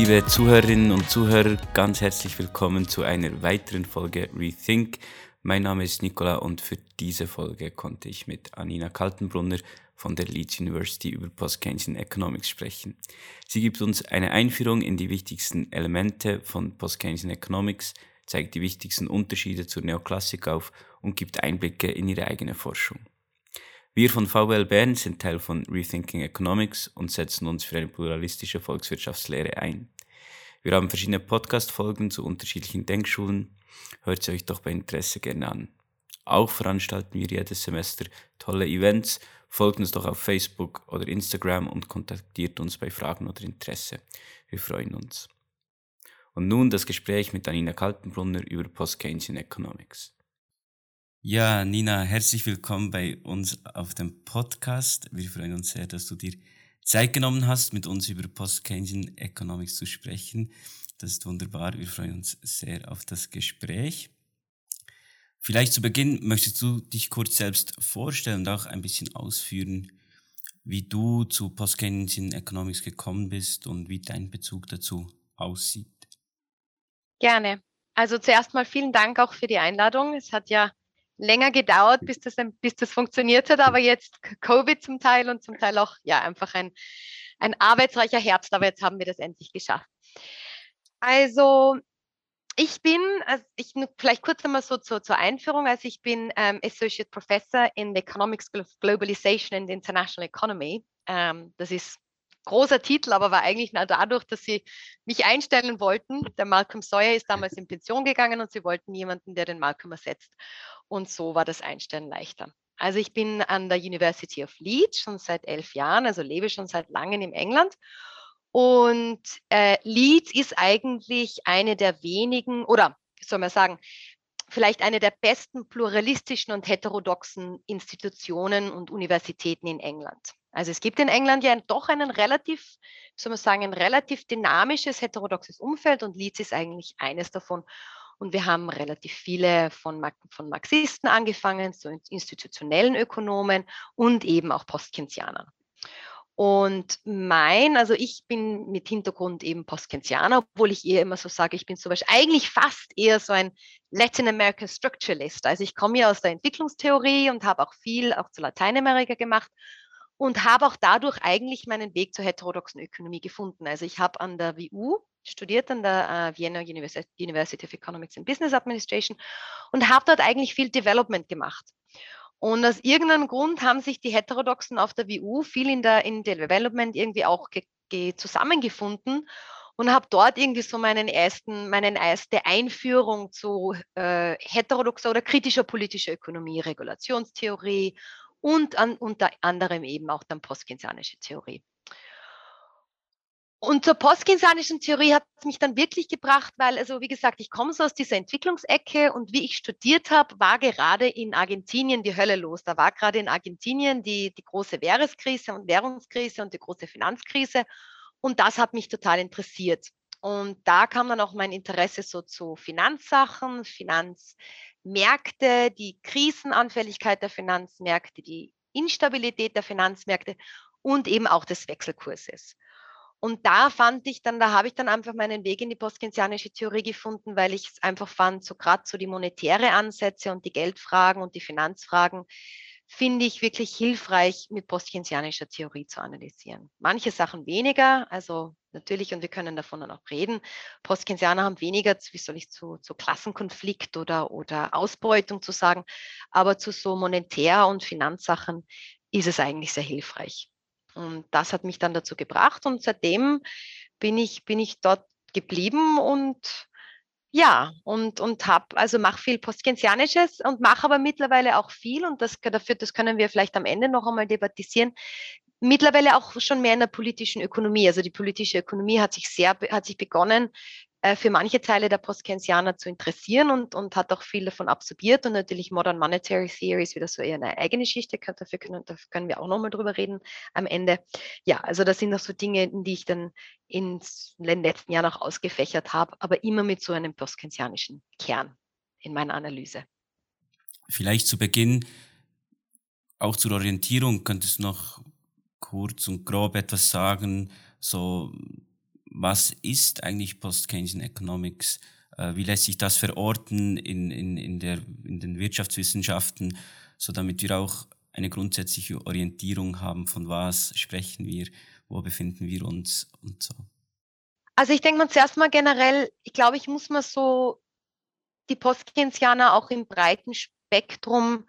Liebe Zuhörerinnen und Zuhörer, ganz herzlich willkommen zu einer weiteren Folge Rethink. Mein Name ist Nicola und für diese Folge konnte ich mit Anina Kaltenbrunner von der Leeds University über Post-Keynesian Economics sprechen. Sie gibt uns eine Einführung in die wichtigsten Elemente von Post-Keynesian Economics, zeigt die wichtigsten Unterschiede zur Neoklassik auf und gibt Einblicke in ihre eigene Forschung. Wir von VWL Bern sind Teil von Rethinking Economics und setzen uns für eine pluralistische Volkswirtschaftslehre ein. Wir haben verschiedene Podcast-Folgen zu unterschiedlichen Denkschulen. Hört sie euch doch bei Interesse gerne an. Auch veranstalten wir jedes Semester tolle Events. Folgt uns doch auf Facebook oder Instagram und kontaktiert uns bei Fragen oder Interesse. Wir freuen uns. Und nun das Gespräch mit Anina Kaltenbrunner über Post-Keynesian Economics. Ja, Nina, herzlich willkommen bei uns auf dem Podcast. Wir freuen uns sehr, dass du dir Zeit genommen hast, mit uns über Post-Keynesian Economics zu sprechen. Das ist wunderbar. Wir freuen uns sehr auf das Gespräch. Vielleicht zu Beginn möchtest du dich kurz selbst vorstellen und auch ein bisschen ausführen, wie du zu Post-Keynesian Economics gekommen bist und wie dein Bezug dazu aussieht. Gerne. Also zuerst mal vielen Dank auch für die Einladung. Es hat ja länger gedauert, bis das, bis das funktioniert hat, aber jetzt Covid zum Teil und zum Teil auch ja einfach ein, ein arbeitsreicher Herbst, aber jetzt haben wir das endlich geschafft. Also ich bin, also ich vielleicht kurz einmal so zur, zur Einführung, also ich bin ähm, Associate Professor in the Economics Globalization and International Economy. Ähm, das ist großer Titel, aber war eigentlich nur dadurch, dass sie mich einstellen wollten. Der Malcolm Sawyer ist damals in Pension gegangen und sie wollten jemanden, der den Malcolm ersetzt. Und so war das Einstellen leichter. Also ich bin an der University of Leeds schon seit elf Jahren, also lebe schon seit langem in England. Und äh, Leeds ist eigentlich eine der wenigen, oder soll man sagen, vielleicht eine der besten pluralistischen und heterodoxen Institutionen und Universitäten in England. Also es gibt in England ja doch einen relativ, soll man sagen, ein relativ dynamisches heterodoxes Umfeld und Leeds ist eigentlich eines davon. Und wir haben relativ viele von, von Marxisten angefangen, so institutionellen Ökonomen und eben auch Postkensianern. Und mein, also ich bin mit Hintergrund eben Postkensianer, obwohl ich eher immer so sage, ich bin zum Beispiel eigentlich fast eher so ein Latin American Structuralist. Also ich komme ja aus der Entwicklungstheorie und habe auch viel auch zu Lateinamerika gemacht und habe auch dadurch eigentlich meinen Weg zur heterodoxen Ökonomie gefunden. Also ich habe an der WU studiert, an der äh, Vienna University of Economics and Business Administration und habe dort eigentlich viel Development gemacht. Und aus irgendeinem Grund haben sich die Heterodoxen auf der WU viel in der in Development irgendwie auch zusammengefunden und habe dort irgendwie so meinen ersten, meine erste Einführung zu äh, heterodoxer oder kritischer politischer Ökonomie, Regulationstheorie und an, unter anderem eben auch dann postkeynesianische Theorie. Und zur postkeynesianischen Theorie hat es mich dann wirklich gebracht, weil, also wie gesagt, ich komme so aus dieser Entwicklungsecke und wie ich studiert habe, war gerade in Argentinien die Hölle los. Da war gerade in Argentinien die, die große Währungskrise und Währungskrise und die große Finanzkrise. Und das hat mich total interessiert. Und da kam dann auch mein Interesse so zu Finanzsachen, Finanz, Märkte, die Krisenanfälligkeit der Finanzmärkte, die Instabilität der Finanzmärkte und eben auch des Wechselkurses. Und da fand ich dann, da habe ich dann einfach meinen Weg in die postkensianische Theorie gefunden, weil ich es einfach fand, so gerade so die monetäre Ansätze und die Geldfragen und die Finanzfragen, finde ich wirklich hilfreich, mit postkensianischer Theorie zu analysieren. Manche Sachen weniger, also natürlich, und wir können davon dann auch reden, Postkensianer haben weniger, wie soll ich, zu, zu Klassenkonflikt oder, oder Ausbeutung zu sagen, aber zu so monetär- und Finanzsachen ist es eigentlich sehr hilfreich. Und das hat mich dann dazu gebracht und seitdem bin ich, bin ich dort geblieben und ja, und, und habe, also mache viel Postkensianisches und mache aber mittlerweile auch viel, und das dafür, das können wir vielleicht am Ende noch einmal debattisieren, mittlerweile auch schon mehr in der politischen Ökonomie. Also die politische Ökonomie hat sich sehr, hat sich begonnen, äh, für manche Teile der Postkeynesianer zu interessieren und, und hat auch viel davon absorbiert und natürlich Modern Monetary Theory ist wieder so eher eine eigene Geschichte, dafür können, dafür können wir auch nochmal drüber reden am Ende. Ja, also das sind noch so Dinge, die ich dann in den letzten Jahren auch ausgefächert habe, aber immer mit so einem postkeynesianischen Kern in meiner Analyse. Vielleicht zu Beginn, auch zur Orientierung, könntest du noch kurz und grob etwas sagen, so was ist eigentlich Post-Keynesian Economics? Äh, wie lässt sich das verorten in, in, in, der, in den Wirtschaftswissenschaften, so damit wir auch eine grundsätzliche Orientierung haben, von was sprechen wir, wo befinden wir uns und so. Also ich denke mal zuerst mal generell, ich glaube, ich muss mal so die Postkeynesianer auch im breiten Spektrum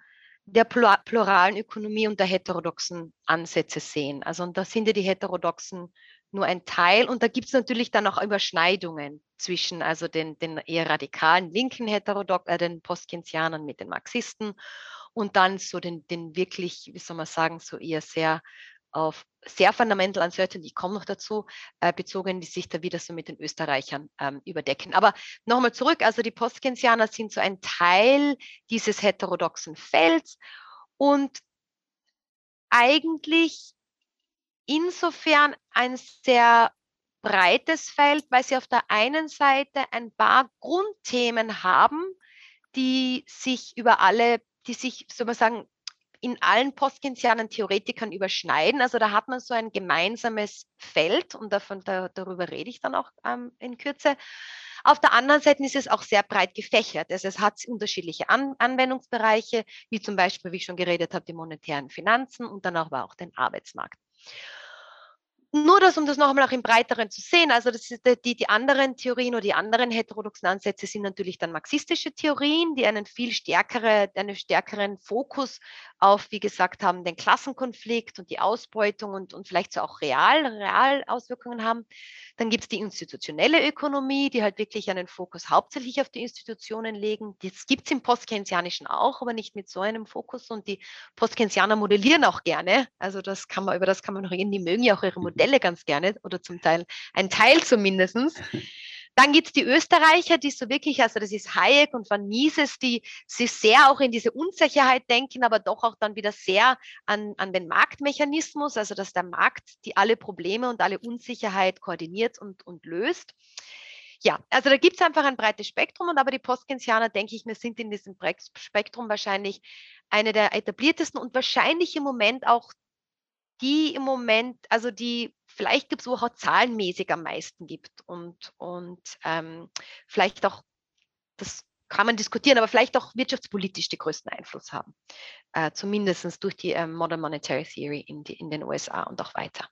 der pluralen Ökonomie und der heterodoxen Ansätze sehen. Also und da sind ja die heterodoxen nur ein Teil und da gibt es natürlich dann auch Überschneidungen zwischen also den, den eher radikalen linken Heterodox, äh, den Postkeynesianern mit den Marxisten und dann so den, den wirklich, wie soll man sagen, so eher sehr auf sehr fundamental uncertainty, ich komme noch dazu, äh, bezogen, die sich da wieder so mit den Österreichern ähm, überdecken. Aber nochmal zurück, also die Postkensianer sind so ein Teil dieses heterodoxen Felds und eigentlich insofern ein sehr breites Feld, weil sie auf der einen Seite ein paar Grundthemen haben, die sich über alle, die sich, soll man sagen, in allen postkensianen Theoretikern überschneiden. Also da hat man so ein gemeinsames Feld und davon, da, darüber rede ich dann auch ähm, in Kürze. Auf der anderen Seite ist es auch sehr breit gefächert. Also es hat unterschiedliche An Anwendungsbereiche, wie zum Beispiel, wie ich schon geredet habe, die monetären Finanzen und dann aber auch den Arbeitsmarkt nur das, um das noch einmal auch im Breiteren zu sehen, also das ist die, die anderen Theorien oder die anderen heterodoxen Ansätze sind natürlich dann marxistische Theorien, die einen viel stärkere, einen stärkeren Fokus auf, wie gesagt haben, den Klassenkonflikt und die Ausbeutung und, und vielleicht so auch real, real Auswirkungen haben. Dann gibt es die institutionelle Ökonomie, die halt wirklich einen Fokus hauptsächlich auf die Institutionen legen. Das gibt es im Postkeynesianischen auch, aber nicht mit so einem Fokus. Und die Postkeynesianer modellieren auch gerne. Also das kann man, über das kann man noch reden. Die mögen ja auch ihre Modelle ganz gerne oder zum Teil ein Teil zumindest. Dann gibt es die Österreicher, die so wirklich, also das ist Hayek und Van Mises, die sich sehr auch in diese Unsicherheit denken, aber doch auch dann wieder sehr an, an den Marktmechanismus, also dass der Markt die alle Probleme und alle Unsicherheit koordiniert und, und löst. Ja, also da gibt es einfach ein breites Spektrum und aber die Postkensianer, denke ich mir, sind in diesem Spektrum wahrscheinlich eine der etabliertesten und wahrscheinlich im Moment auch die im Moment, also die vielleicht gibt es auch zahlenmäßig am meisten gibt und, und ähm, vielleicht auch, das kann man diskutieren, aber vielleicht auch wirtschaftspolitisch den größten Einfluss haben, äh, zumindest durch die ähm, Modern Monetary Theory in, die, in den USA und auch weiter.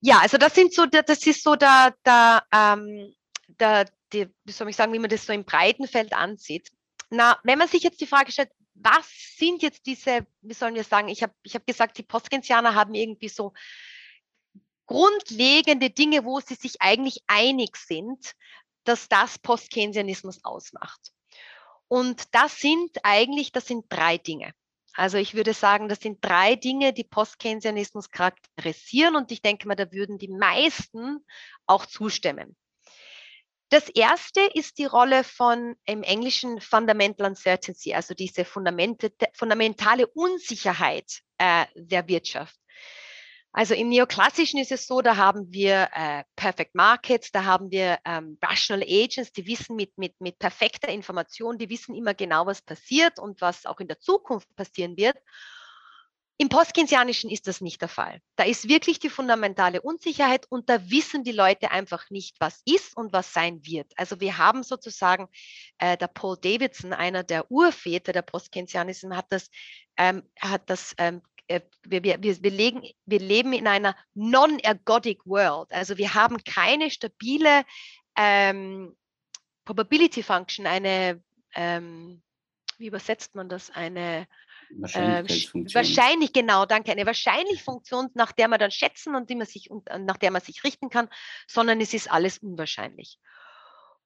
Ja, also das sind so, das ist so da, da, ähm, da die, wie soll ich sagen, wie man das so im breiten Feld ansieht. Na, wenn man sich jetzt die Frage stellt, was sind jetzt diese, wie sollen wir sagen, ich habe ich hab gesagt, die Postkensianer haben irgendwie so grundlegende Dinge, wo sie sich eigentlich einig sind, dass das Postkeynesianismus ausmacht. Und das sind eigentlich, das sind drei Dinge. Also ich würde sagen, das sind drei Dinge, die Postkeynesianismus charakterisieren und ich denke mal, da würden die meisten auch zustimmen. Das erste ist die Rolle von im Englischen Fundamental Uncertainty, also diese fundamentale Unsicherheit äh, der Wirtschaft. Also im Neoklassischen ist es so, da haben wir äh, Perfect Markets, da haben wir ähm, Rational Agents, die wissen mit, mit, mit perfekter Information, die wissen immer genau, was passiert und was auch in der Zukunft passieren wird. Im Postkeynesianischen ist das nicht der Fall. Da ist wirklich die fundamentale Unsicherheit und da wissen die Leute einfach nicht, was ist und was sein wird. Also wir haben sozusagen, äh, der Paul Davidson, einer der Urväter der Postkeynesianismus, hat das, ähm, hat das ähm, äh, wir, wir, wir, legen, wir leben in einer non-ergodic world. Also wir haben keine stabile ähm, Probability Function, eine, ähm, wie übersetzt man das, eine Wahrscheinlichkeitsfunktion. Äh, wahrscheinlich, genau, danke. Eine Wahrscheinlich-Funktion, nach der man dann schätzen und die man sich, und, äh, nach der man sich richten kann, sondern es ist alles unwahrscheinlich.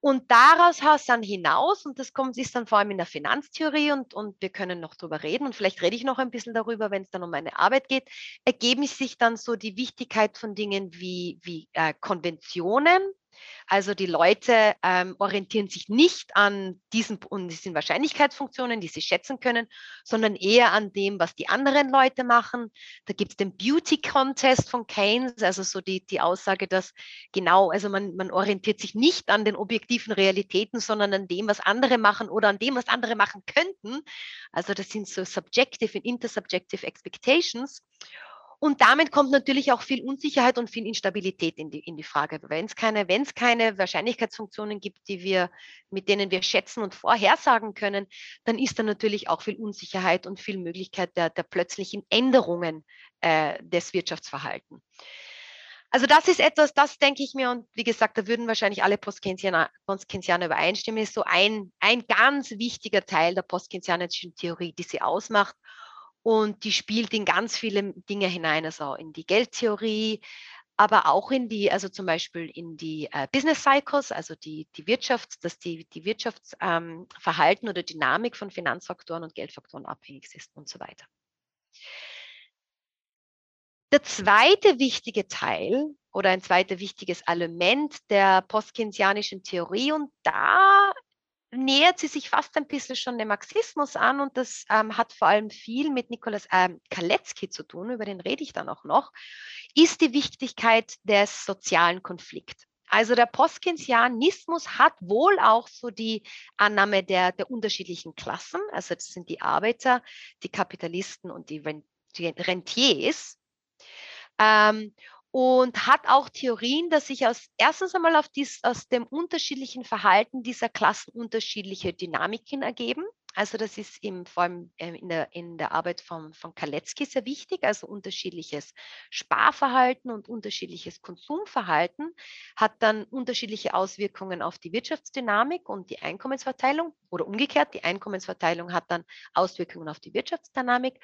Und daraus dann hinaus, und das kommt, ist dann vor allem in der Finanztheorie und, und wir können noch darüber reden und vielleicht rede ich noch ein bisschen darüber, wenn es dann um meine Arbeit geht, ergeben sich dann so die Wichtigkeit von Dingen wie, wie äh, Konventionen, also die Leute ähm, orientieren sich nicht an diesen, diesen Wahrscheinlichkeitsfunktionen, die sie schätzen können, sondern eher an dem, was die anderen Leute machen. Da gibt es den Beauty Contest von Keynes, also so die, die Aussage, dass genau, also man, man orientiert sich nicht an den objektiven Realitäten, sondern an dem, was andere machen oder an dem, was andere machen könnten. Also das sind so subjective und intersubjective expectations. Und damit kommt natürlich auch viel Unsicherheit und viel Instabilität in die, in die Frage. Wenn es keine, keine Wahrscheinlichkeitsfunktionen gibt, die wir, mit denen wir schätzen und vorhersagen können, dann ist da natürlich auch viel Unsicherheit und viel Möglichkeit der, der plötzlichen Änderungen äh, des Wirtschaftsverhaltens. Also das ist etwas, das denke ich mir, und wie gesagt, da würden wahrscheinlich alle Postkensianer übereinstimmen, ist so ein, ein ganz wichtiger Teil der postkensianischen Theorie, die sie ausmacht. Und die spielt in ganz viele Dinge hinein, also in die Geldtheorie, aber auch in die, also zum Beispiel in die äh, Business Cycles, also die, die Wirtschafts-, dass die, die Wirtschaftsverhalten ähm, oder Dynamik von Finanzfaktoren und Geldfaktoren abhängig ist und so weiter. Der zweite wichtige Teil oder ein zweiter wichtiges Element der postkeynesianischen Theorie, und da nähert sie sich fast ein bisschen schon dem Marxismus an und das ähm, hat vor allem viel mit Nikolaus ähm, Kaletzki zu tun, über den rede ich dann auch noch, ist die Wichtigkeit des sozialen Konflikts. Also der Postkeynesianismus hat wohl auch so die Annahme der, der unterschiedlichen Klassen, also das sind die Arbeiter, die Kapitalisten und die, Rentiers. Ähm, und hat auch Theorien, dass sich aus, erstens einmal auf dies, aus dem unterschiedlichen Verhalten dieser Klassen unterschiedliche Dynamiken ergeben. Also das ist im, vor allem ähm, in der, in der Arbeit von, von Kaletzki sehr wichtig, also unterschiedliches Sparverhalten und unterschiedliches Konsumverhalten hat dann unterschiedliche Auswirkungen auf die Wirtschaftsdynamik und die Einkommensverteilung oder umgekehrt, die Einkommensverteilung hat dann Auswirkungen auf die Wirtschaftsdynamik,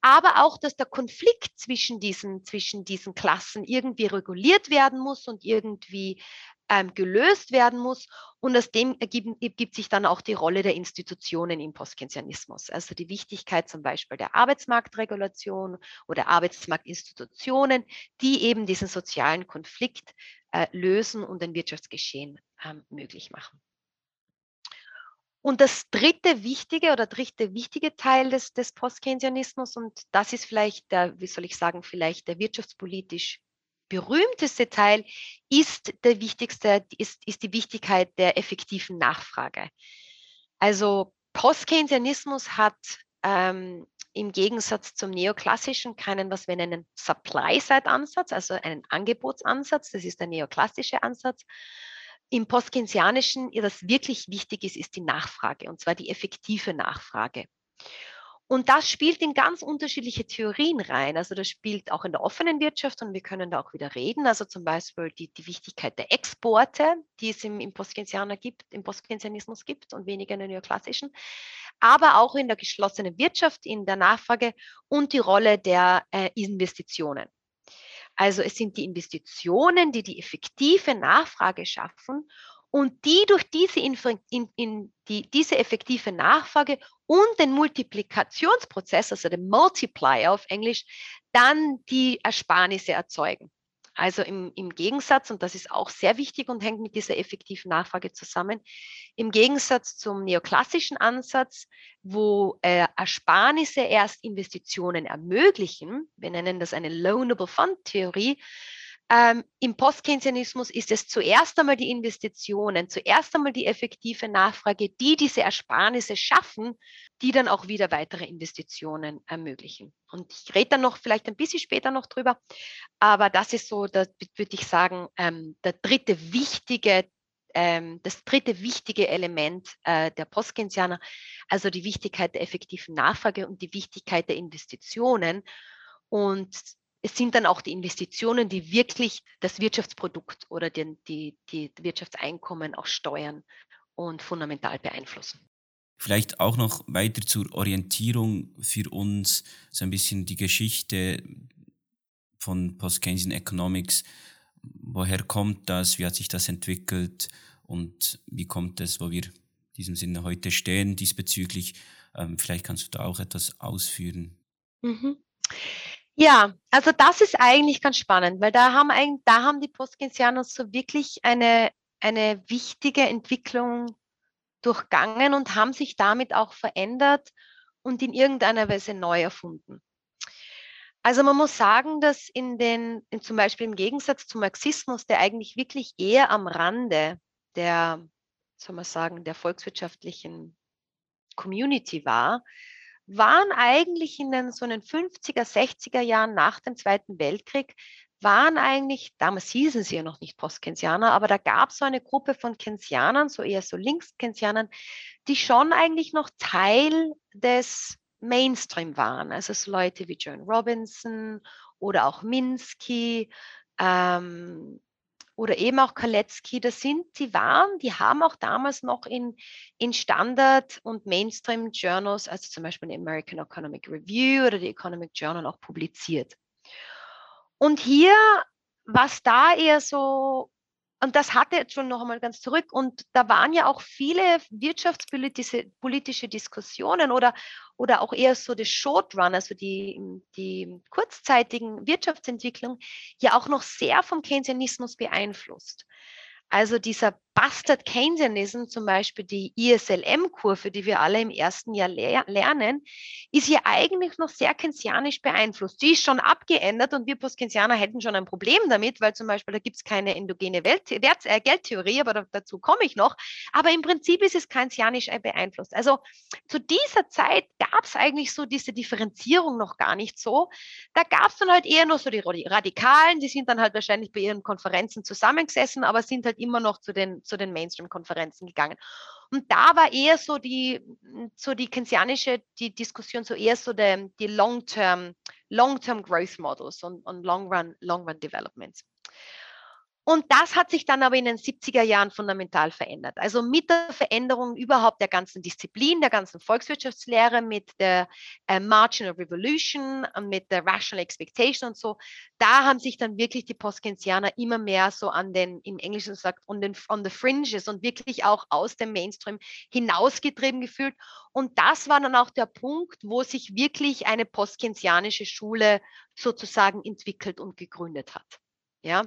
aber auch, dass der Konflikt zwischen diesen, zwischen diesen Klassen irgendwie reguliert werden muss und irgendwie ähm, gelöst werden muss. Und aus dem ergibt, ergibt, sich dann auch die Rolle der Institutionen im Postkensianismus. Also die Wichtigkeit zum Beispiel der Arbeitsmarktregulation oder Arbeitsmarktinstitutionen, die eben diesen sozialen Konflikt äh, lösen und ein Wirtschaftsgeschehen ähm, möglich machen. Und das dritte wichtige oder dritte wichtige Teil des, des Postkeynesianismus, und das ist vielleicht der, wie soll ich sagen, vielleicht der wirtschaftspolitisch berühmteste Teil ist der wichtigste, ist, ist die Wichtigkeit der effektiven Nachfrage. Also Postkeynesianismus hat ähm, im Gegensatz zum neoklassischen keinen, was wir nennen, Supply-Side-Ansatz, also einen Angebotsansatz. Das ist der neoklassische Ansatz. Im Postkeynesianischen, das wirklich wichtig ist, ist die Nachfrage, und zwar die effektive Nachfrage. Und das spielt in ganz unterschiedliche Theorien rein. Also das spielt auch in der offenen Wirtschaft und wir können da auch wieder reden. Also zum Beispiel die, die Wichtigkeit der Exporte, die es im, im Postkeynesianer gibt, im Postkeynesianismus gibt und weniger in der neoklassischen. Aber auch in der geschlossenen Wirtschaft, in der Nachfrage und die Rolle der äh, Investitionen. Also es sind die Investitionen, die die effektive Nachfrage schaffen und die durch diese, in, in, die, diese effektive Nachfrage und den Multiplikationsprozess, also den Multiplier auf Englisch, dann die Ersparnisse erzeugen. Also im, im Gegensatz, und das ist auch sehr wichtig und hängt mit dieser effektiven Nachfrage zusammen, im Gegensatz zum neoklassischen Ansatz, wo äh, Ersparnisse erst Investitionen ermöglichen, wir nennen das eine Loanable Fund Theorie, ähm, Im Postkeynesianismus ist es zuerst einmal die Investitionen, zuerst einmal die effektive Nachfrage, die diese Ersparnisse schaffen, die dann auch wieder weitere Investitionen ermöglichen. Und ich rede dann noch vielleicht ein bisschen später noch drüber, aber das ist so, da würde ich sagen, ähm, der dritte wichtige ähm, das dritte wichtige Element äh, der Postkeynesianer, also die Wichtigkeit der effektiven Nachfrage und die Wichtigkeit der Investitionen. Und es sind dann auch die Investitionen, die wirklich das Wirtschaftsprodukt oder den, die, die Wirtschaftseinkommen auch steuern und fundamental beeinflussen. Vielleicht auch noch weiter zur Orientierung für uns, so ein bisschen die Geschichte von Post-Keynesian Economics. Woher kommt das? Wie hat sich das entwickelt? Und wie kommt es, wo wir in diesem Sinne heute stehen diesbezüglich? Ähm, vielleicht kannst du da auch etwas ausführen. Mhm. Ja, also das ist eigentlich ganz spannend, weil da haben, eigentlich, da haben die Postkeynesianer so wirklich eine, eine wichtige Entwicklung durchgangen und haben sich damit auch verändert und in irgendeiner Weise neu erfunden. Also man muss sagen, dass in den, in zum Beispiel im Gegensatz zum Marxismus, der eigentlich wirklich eher am Rande der, soll man sagen, der volkswirtschaftlichen Community war, waren eigentlich in den so in den 50er, 60er Jahren nach dem Zweiten Weltkrieg, waren eigentlich, damals hießen sie ja noch nicht Postkensianer, aber da gab es so eine Gruppe von Kensianern, so eher so Linkskensianern, die schon eigentlich noch Teil des Mainstream waren. Also so Leute wie Joan Robinson oder auch Minsky ähm, oder eben auch Kaletzky, das sind, die waren, die haben auch damals noch in, in Standard- und Mainstream-Journals, also zum Beispiel in American Economic Review oder die Economic Journal auch publiziert. Und hier, was da eher so und das hatte jetzt schon noch einmal ganz zurück. Und da waren ja auch viele wirtschaftspolitische politische Diskussionen oder, oder auch eher so das Short-Run, also die, die kurzzeitigen Wirtschaftsentwicklung, ja auch noch sehr vom Keynesianismus beeinflusst. Also dieser Bastard Keynesianism, zum Beispiel die ISLM-Kurve, die wir alle im ersten Jahr lehr lernen, ist ja eigentlich noch sehr keynesianisch beeinflusst. Die ist schon abgeändert und wir Post-Keynesianer hätten schon ein Problem damit, weil zum Beispiel da gibt es keine endogene Welt äh, Geldtheorie, aber da, dazu komme ich noch. Aber im Prinzip ist es keynesianisch beeinflusst. Also zu dieser Zeit gab es eigentlich so diese Differenzierung noch gar nicht so. Da gab es dann halt eher nur so die Radikalen, die sind dann halt wahrscheinlich bei ihren Konferenzen zusammengesessen, aber sind halt immer noch zu den zu den Mainstream-Konferenzen gegangen. Und da war eher so die, so die keynesianische die Diskussion, so eher so die, die Long-Term Long-Term Growth Models und, und Long-Run Long -Run Developments. Und das hat sich dann aber in den 70er Jahren fundamental verändert. Also mit der Veränderung überhaupt der ganzen Disziplin, der ganzen Volkswirtschaftslehre, mit der äh, Marginal Revolution, mit der Rational Expectation und so, da haben sich dann wirklich die Postkensianer immer mehr so an den, im Englischen sagt, on, den, on the fringes und wirklich auch aus dem Mainstream hinausgetrieben gefühlt. Und das war dann auch der Punkt, wo sich wirklich eine postkensianische Schule sozusagen entwickelt und gegründet hat. Ja,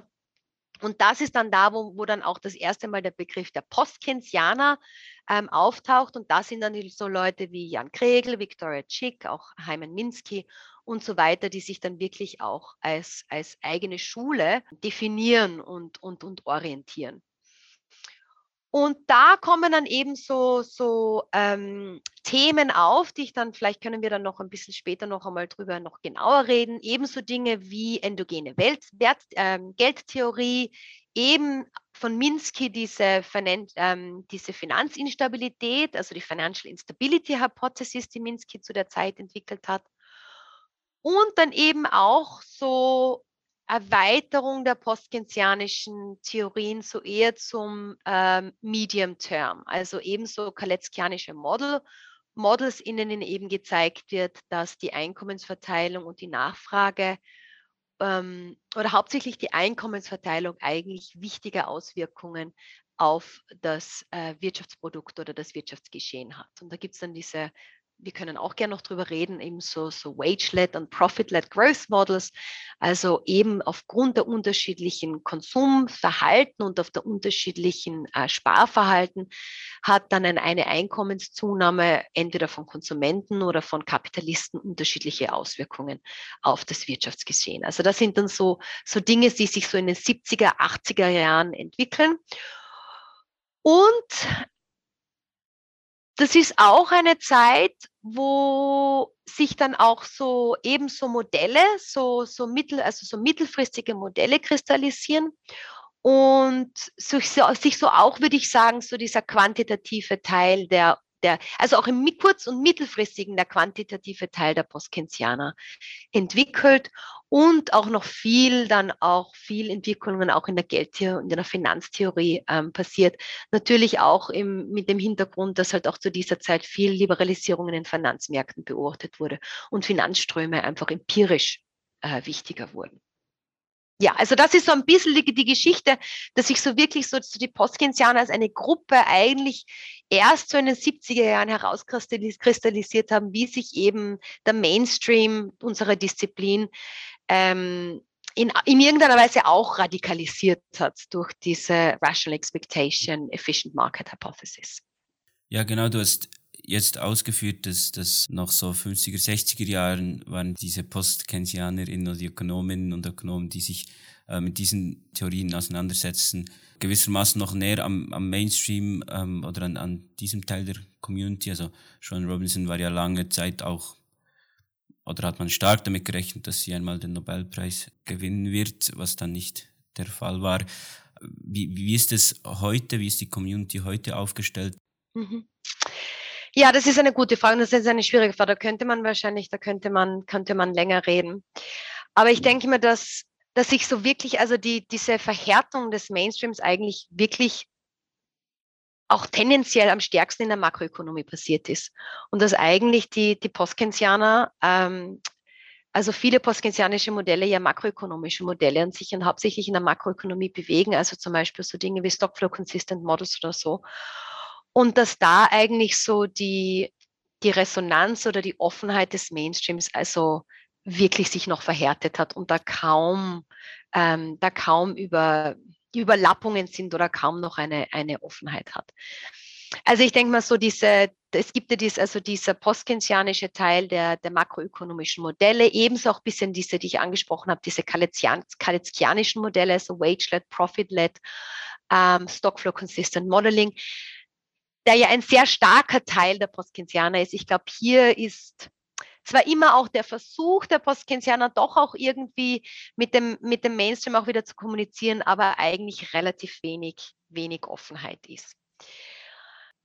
und das ist dann da, wo, wo dann auch das erste Mal der Begriff der Postkensianer ähm, auftaucht. Und da sind dann so Leute wie Jan Kregel, Viktoria Schick, auch Heimann Minsky und so weiter, die sich dann wirklich auch als, als eigene Schule definieren und, und, und orientieren. Und da kommen dann eben so, so ähm, Themen auf, die ich dann, vielleicht können wir dann noch ein bisschen später noch einmal drüber noch genauer reden. Ebenso Dinge wie endogene Welt, Wert, ähm, Geldtheorie, eben von Minsky diese, ähm, diese Finanzinstabilität, also die Financial Instability Hypothesis, die Minsky zu der Zeit entwickelt hat. Und dann eben auch so Erweiterung der postkensianischen Theorien so eher zum ähm, Medium Term, also ebenso kaletskianische Model, Models, in denen eben gezeigt wird, dass die Einkommensverteilung und die Nachfrage ähm, oder hauptsächlich die Einkommensverteilung eigentlich wichtige Auswirkungen auf das äh, Wirtschaftsprodukt oder das Wirtschaftsgeschehen hat. Und da gibt es dann diese wir können auch gerne noch drüber reden, eben so, so Wage-led und Profit-led Growth Models. Also eben aufgrund der unterschiedlichen Konsumverhalten und auf der unterschiedlichen äh, Sparverhalten hat dann eine Einkommenszunahme entweder von Konsumenten oder von Kapitalisten unterschiedliche Auswirkungen auf das Wirtschaftsgeschehen. Also das sind dann so, so Dinge, die sich so in den 70er, 80er Jahren entwickeln. Und das ist auch eine Zeit, wo sich dann auch so ebenso Modelle, so, so mittel, also so mittelfristige Modelle kristallisieren und sich so, sich so auch, würde ich sagen, so dieser quantitative Teil der der, also auch im kurz- und mittelfristigen der quantitative Teil der Postkensianer entwickelt und auch noch viel, dann auch viel Entwicklungen auch in der Geldtheorie und in der Finanztheorie ähm, passiert. Natürlich auch im, mit dem Hintergrund, dass halt auch zu dieser Zeit viel Liberalisierung in den Finanzmärkten beobachtet wurde und Finanzströme einfach empirisch äh, wichtiger wurden ja, also das ist so ein bisschen die, die Geschichte, dass sich so wirklich so, so die Postkensianer als eine Gruppe eigentlich erst so in den 70er Jahren herauskristallisiert haben, wie sich eben der Mainstream unserer Disziplin ähm, in, in irgendeiner Weise auch radikalisiert hat durch diese Rational Expectation Efficient Market Hypothesis. Ja, genau, du hast jetzt ausgeführt, dass das noch so 50er, 60er Jahren waren diese Post-Keynesianerinnen oder Ökonominnen und Ökonomen, die sich äh, mit diesen Theorien auseinandersetzen, gewissermaßen noch näher am, am Mainstream ähm, oder an, an diesem Teil der Community. Also Sean Robinson war ja lange Zeit auch, oder hat man stark damit gerechnet, dass sie einmal den Nobelpreis gewinnen wird, was dann nicht der Fall war. Wie, wie ist es heute? Wie ist die Community heute aufgestellt? Mhm. Ja, das ist eine gute Frage. Das ist eine schwierige Frage. Da könnte man wahrscheinlich, da könnte man, könnte man länger reden. Aber ich denke mir, dass, dass sich so wirklich, also die, diese Verhärtung des Mainstreams eigentlich wirklich auch tendenziell am stärksten in der Makroökonomie passiert ist. Und dass eigentlich die, die Postkensianer ähm, also viele postkensianische Modelle ja makroökonomische Modelle an sich und hauptsächlich in der Makroökonomie bewegen, also zum Beispiel so Dinge wie Stockflow Consistent Models oder so. Und dass da eigentlich so die, die Resonanz oder die Offenheit des Mainstreams also wirklich sich noch verhärtet hat und da kaum, ähm, da kaum über Überlappungen sind oder kaum noch eine, eine Offenheit hat. Also ich denke mal so diese, es gibt ja dies, also dieser postkensianische Teil der, der makroökonomischen Modelle, ebenso auch ein bisschen diese, die ich angesprochen habe, diese kaletzianischen Modelle, so Wage-led, Profit-led, ähm, Stockflow Consistent Modeling, der ja ein sehr starker Teil der Postkensianer ist. Ich glaube, hier ist zwar immer auch der Versuch der Postkensianer doch auch irgendwie mit dem, mit dem Mainstream auch wieder zu kommunizieren, aber eigentlich relativ wenig, wenig Offenheit ist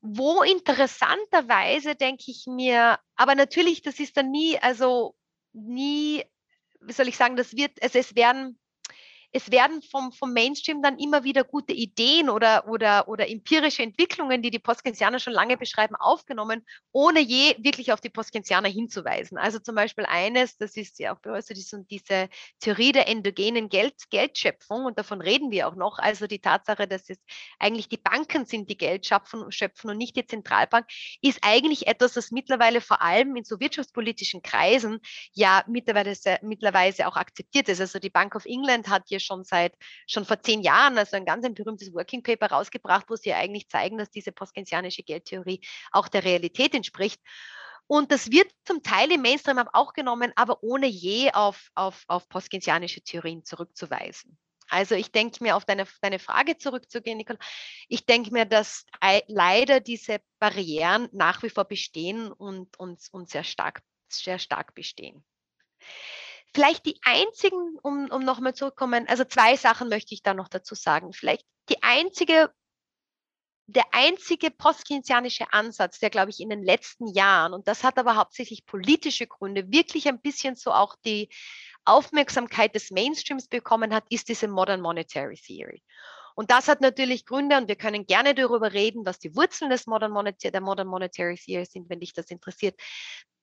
wo interessanterweise denke ich mir, aber natürlich, das ist dann nie, also nie, wie soll ich sagen, das wird, also es werden es werden vom, vom Mainstream dann immer wieder gute Ideen oder, oder, oder empirische Entwicklungen, die die Postkensianer schon lange beschreiben, aufgenommen, ohne je wirklich auf die Postkensianer hinzuweisen. Also zum Beispiel eines, das ist ja auch diese, diese Theorie der endogenen Geld, Geldschöpfung und davon reden wir auch noch. Also die Tatsache, dass es eigentlich die Banken sind, die Geld schöpfen, schöpfen und nicht die Zentralbank, ist eigentlich etwas, das mittlerweile vor allem in so wirtschaftspolitischen Kreisen ja mittlerweile, mittlerweile auch akzeptiert ist. Also die Bank of England hat hier schon seit, schon vor zehn Jahren, also ein ganz ein berühmtes Working Paper rausgebracht, wo sie eigentlich zeigen, dass diese postkensianische Geldtheorie auch der Realität entspricht. Und das wird zum Teil im Mainstream auch genommen, aber ohne je auf, auf, auf postkensianische Theorien zurückzuweisen. Also ich denke mir, auf deine, deine Frage zurückzugehen, Nicole, ich denke mir, dass leider diese Barrieren nach wie vor bestehen und, und, und sehr, stark, sehr stark bestehen. Vielleicht die einzigen, um, um nochmal zurückzukommen, also zwei Sachen möchte ich da noch dazu sagen. Vielleicht die einzige, der einzige postkeynesianische Ansatz, der, glaube ich, in den letzten Jahren, und das hat aber hauptsächlich politische Gründe, wirklich ein bisschen so auch die Aufmerksamkeit des Mainstreams bekommen hat, ist diese Modern Monetary Theory. Und das hat natürlich Gründe und wir können gerne darüber reden, was die Wurzeln des Modern Monetary, der Modern Monetary Theory sind, wenn dich das interessiert.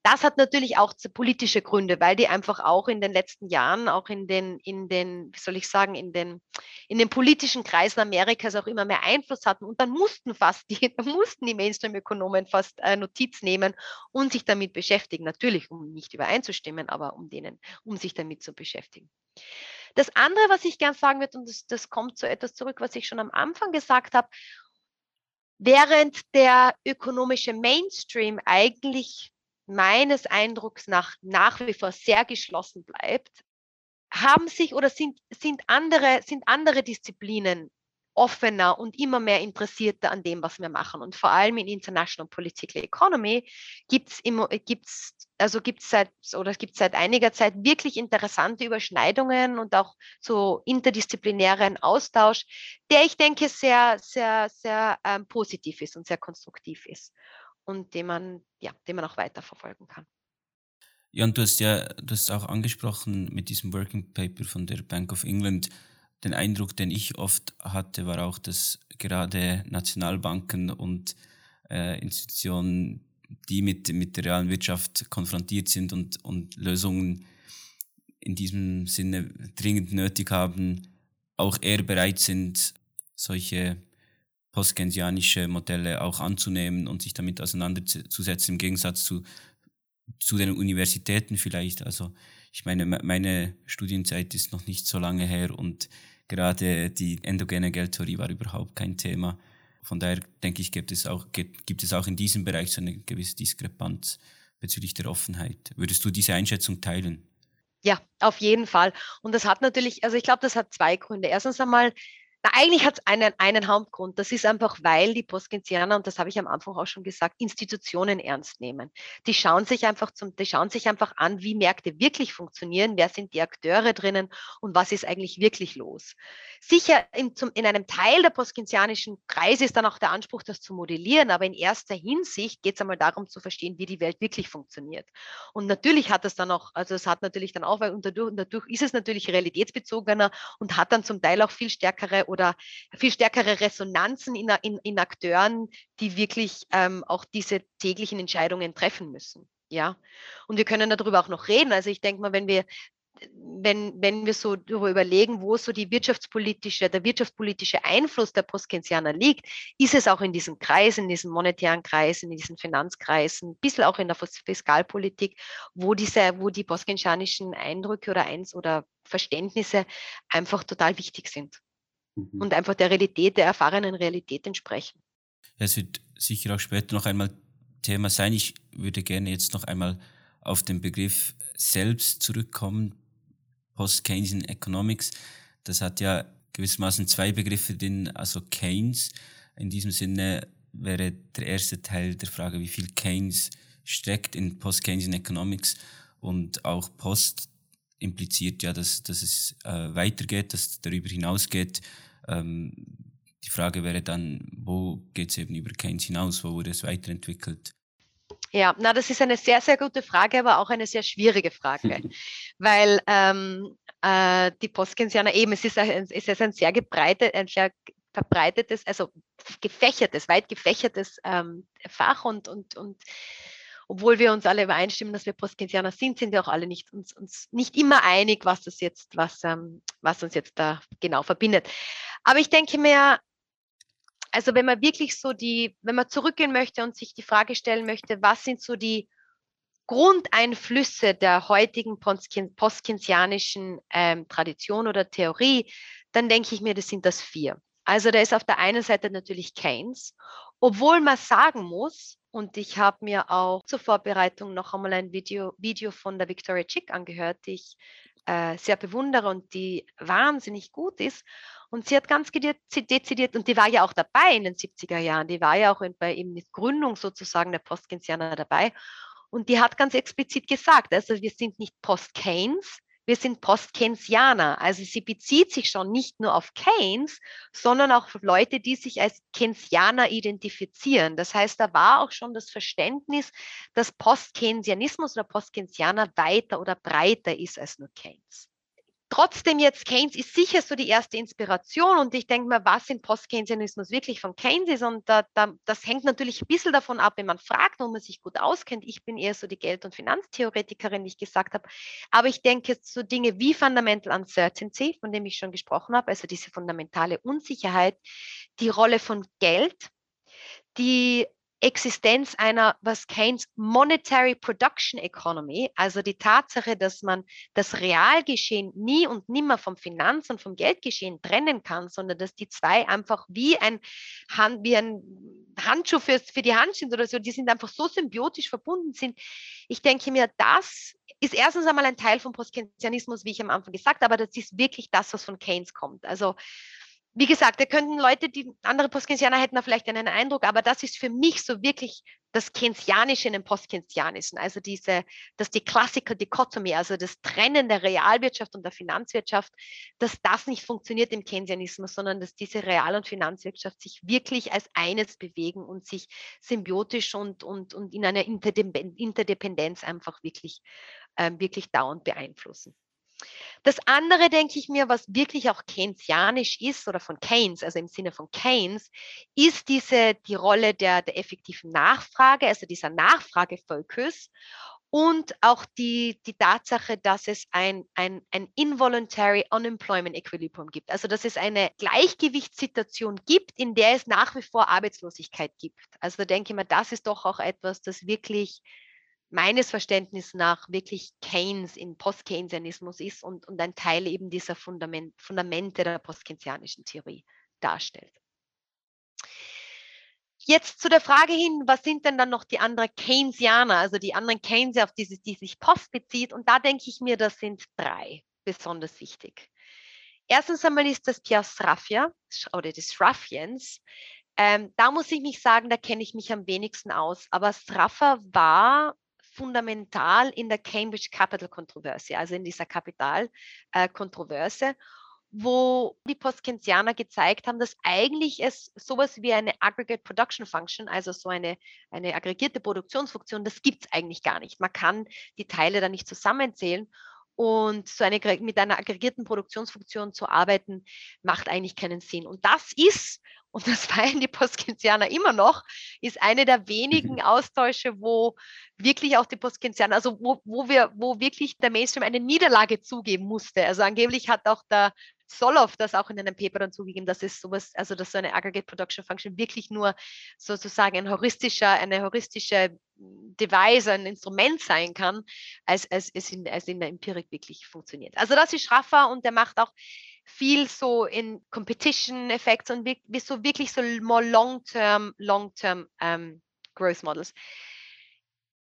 Das hat natürlich auch politische Gründe, weil die einfach auch in den letzten Jahren, auch in den, in den, wie soll ich sagen, in den, in den politischen Kreisen Amerikas auch immer mehr Einfluss hatten. Und dann mussten fast die, mussten die Mainstream-Ökonomen fast äh, Notiz nehmen und sich damit beschäftigen. Natürlich, um nicht übereinzustimmen, aber um denen, um sich damit zu beschäftigen. Das andere, was ich gern sagen würde, und das, das kommt zu etwas zurück, was ich schon am Anfang gesagt habe, während der ökonomische Mainstream eigentlich meines Eindrucks nach nach wie vor sehr geschlossen bleibt, haben sich oder sind, sind, andere, sind andere Disziplinen offener und immer mehr interessierter an dem, was wir machen. Und vor allem in International Political Economy gibt es gibt's, also gibt's seit oder gibt seit einiger Zeit wirklich interessante Überschneidungen und auch so interdisziplinären Austausch, der ich denke sehr, sehr, sehr ähm, positiv ist und sehr konstruktiv ist und den man, ja, den man auch weiterverfolgen kann. Ja, und du hast ja, du hast auch angesprochen mit diesem Working Paper von der Bank of England. Den Eindruck, den ich oft hatte, war auch, dass gerade Nationalbanken und äh, Institutionen, die mit, mit der realen Wirtschaft konfrontiert sind und, und Lösungen in diesem Sinne dringend nötig haben, auch eher bereit sind, solche postkensianische Modelle auch anzunehmen und sich damit auseinanderzusetzen, im Gegensatz zu, zu den Universitäten vielleicht. Also ich meine, meine Studienzeit ist noch nicht so lange her und gerade die endogene Geldtheorie war überhaupt kein Thema. Von daher denke ich, gibt es auch, gibt es auch in diesem Bereich so eine gewisse Diskrepanz bezüglich der Offenheit. Würdest du diese Einschätzung teilen? Ja, auf jeden Fall. Und das hat natürlich, also ich glaube, das hat zwei Gründe. Erstens einmal, na, eigentlich hat es einen, einen Hauptgrund. Das ist einfach, weil die Postkenzianer, und das habe ich am Anfang auch schon gesagt, Institutionen ernst nehmen. Die schauen sich einfach zum, die schauen sich einfach an, wie Märkte wirklich funktionieren, wer sind die Akteure drinnen und was ist eigentlich wirklich los. Sicher in, zum, in einem Teil der postkenzianischen Kreise ist dann auch der Anspruch, das zu modellieren, aber in erster Hinsicht geht es einmal darum zu verstehen, wie die Welt wirklich funktioniert. Und natürlich hat es dann auch, also es hat natürlich dann auch, weil dadurch, dadurch ist es natürlich realitätsbezogener und hat dann zum Teil auch viel stärkere oder viel stärkere Resonanzen in, in, in Akteuren, die wirklich ähm, auch diese täglichen Entscheidungen treffen müssen. Ja, und wir können darüber auch noch reden. Also ich denke mal, wenn wir wenn, wenn wir so darüber überlegen, wo so die wirtschaftspolitische, der wirtschaftspolitische Einfluss der Postkensianer liegt, ist es auch in diesen Kreisen, in diesen monetären Kreisen, in diesen Finanzkreisen, ein bisschen auch in der Fiskalpolitik, wo diese, wo die postkensianischen Eindrücke oder eins oder Verständnisse einfach total wichtig sind mhm. und einfach der Realität, der erfahrenen Realität entsprechen. Es wird sicher auch später noch einmal Thema sein. Ich würde gerne jetzt noch einmal auf den Begriff selbst zurückkommen, Post-Keynesian Economics. Das hat ja gewissermaßen zwei Begriffe drin, also Keynes. In diesem Sinne wäre der erste Teil der Frage, wie viel Keynes steckt in Post-Keynesian Economics und auch Post impliziert ja, dass, dass es äh, weitergeht, dass es darüber hinausgeht. Ähm, die Frage wäre dann, wo geht es eben über Keynes hinaus, wo wurde es weiterentwickelt? Ja, na, das ist eine sehr, sehr gute Frage, aber auch eine sehr schwierige Frage, weil ähm, äh, die Postkensianer eben, es ist, ein, es ist ein sehr gebreitet, ein sehr verbreitetes, also gefächertes, weit gefächertes ähm, Fach und, und, und obwohl wir uns alle übereinstimmen, dass wir Postkensianer sind, sind wir auch alle nicht, uns, uns nicht immer einig, was das jetzt, was, ähm, was uns jetzt da genau verbindet. Aber ich denke mir, also wenn man wirklich so die, wenn man zurückgehen möchte und sich die Frage stellen möchte, was sind so die Grundeinflüsse der heutigen postkinsianischen ähm, Tradition oder Theorie, dann denke ich mir, das sind das vier. Also da ist auf der einen Seite natürlich Keynes, obwohl man sagen muss, und ich habe mir auch zur Vorbereitung noch einmal ein Video, Video von der Victoria Chick angehört, die ich äh, sehr bewundere und die wahnsinnig gut ist. Und sie hat ganz dezidiert, und die war ja auch dabei in den 70er Jahren, die war ja auch in, bei eben Gründung sozusagen der Post-Keynesianer dabei. Und die hat ganz explizit gesagt, also wir sind nicht Post-Keynes, wir sind Post-Keynesianer. Also sie bezieht sich schon nicht nur auf Keynes, sondern auch auf Leute, die sich als Keynesianer identifizieren. Das heißt, da war auch schon das Verständnis, dass Post-Keynesianismus oder Post-Keynesianer weiter oder breiter ist als nur Keynes. Trotzdem jetzt Keynes ist sicher so die erste Inspiration und ich denke mal, was in Post-Keynesianismus wirklich von Keynes ist und da, da, das hängt natürlich ein bisschen davon ab, wenn man fragt, wo man sich gut auskennt. Ich bin eher so die Geld- und Finanztheoretikerin, wie ich gesagt habe, aber ich denke so Dinge wie Fundamental Uncertainty, von dem ich schon gesprochen habe, also diese fundamentale Unsicherheit, die Rolle von Geld, die Existenz einer, was Keynes Monetary Production Economy, also die Tatsache, dass man das Realgeschehen nie und nimmer vom Finanz- und vom Geldgeschehen trennen kann, sondern dass die zwei einfach wie ein, Hand, wie ein Handschuh für, für die Hand sind oder so, die sind einfach so symbiotisch verbunden sind. Ich denke mir, das ist erstens einmal ein Teil vom Postkensianismus, wie ich am Anfang gesagt habe, aber das ist wirklich das, was von Keynes kommt. Also wie gesagt, da könnten Leute, die andere Postkensianer hätten da vielleicht einen Eindruck, aber das ist für mich so wirklich das Keynesianische in den Postkensianischen, also diese, dass die Classical Dichotomie, also das Trennen der Realwirtschaft und der Finanzwirtschaft, dass das nicht funktioniert im Keynesianismus, sondern dass diese Real- und Finanzwirtschaft sich wirklich als eines bewegen und sich symbiotisch und, und, und in einer Interdependenz einfach wirklich, äh, wirklich dauernd beeinflussen. Das andere, denke ich mir, was wirklich auch keynesianisch ist oder von Keynes, also im Sinne von Keynes, ist diese, die Rolle der, der effektiven Nachfrage, also dieser Nachfragefokus und auch die, die Tatsache, dass es ein, ein, ein Involuntary Unemployment Equilibrium gibt. Also dass es eine Gleichgewichtssituation gibt, in der es nach wie vor Arbeitslosigkeit gibt. Also da denke ich mir, das ist doch auch etwas, das wirklich meines Verständnisses nach wirklich Keynes in Post-Keynesianismus ist und, und ein Teil eben dieser Fundament, Fundamente der post-keynesianischen Theorie darstellt. Jetzt zu der Frage hin, was sind denn dann noch die anderen Keynesianer, also die anderen Keynesianer, auf die, die sich Post bezieht? Und da denke ich mir, das sind drei besonders wichtig. Erstens einmal ist das Pierre Sraffia oder des Sraffians. Ähm, da muss ich mich sagen, da kenne ich mich am wenigsten aus. Aber Sraffa war fundamental in der Cambridge Capital Kontroverse, also in dieser Kapitalkontroverse. Äh, wo die Postkensianer gezeigt haben, dass eigentlich es sowas wie eine Aggregate Production Function, also so eine, eine aggregierte Produktionsfunktion, das gibt es eigentlich gar nicht. Man kann die Teile da nicht zusammenzählen. Und so eine, mit einer aggregierten Produktionsfunktion zu arbeiten, macht eigentlich keinen Sinn. Und das ist, und das feiern die Postkensianer immer noch, ist eine der wenigen mhm. Austausche, wo wirklich auch die Postkensianer, also wo, wo wir, wo wirklich der Mainstream eine Niederlage zugeben musste. Also angeblich hat auch der Soloff das auch in einem Paper dann zugegeben, dass es sowas, also dass so eine Aggregate Production Function wirklich nur sozusagen ein heuristischer, eine heuristische Device, ein Instrument sein kann, als, als es in, als in der Empirik wirklich funktioniert. Also das ist Schraffer und der macht auch viel so in Competition Effects und wie so wirklich so more long-term, long-term um, Growth Models.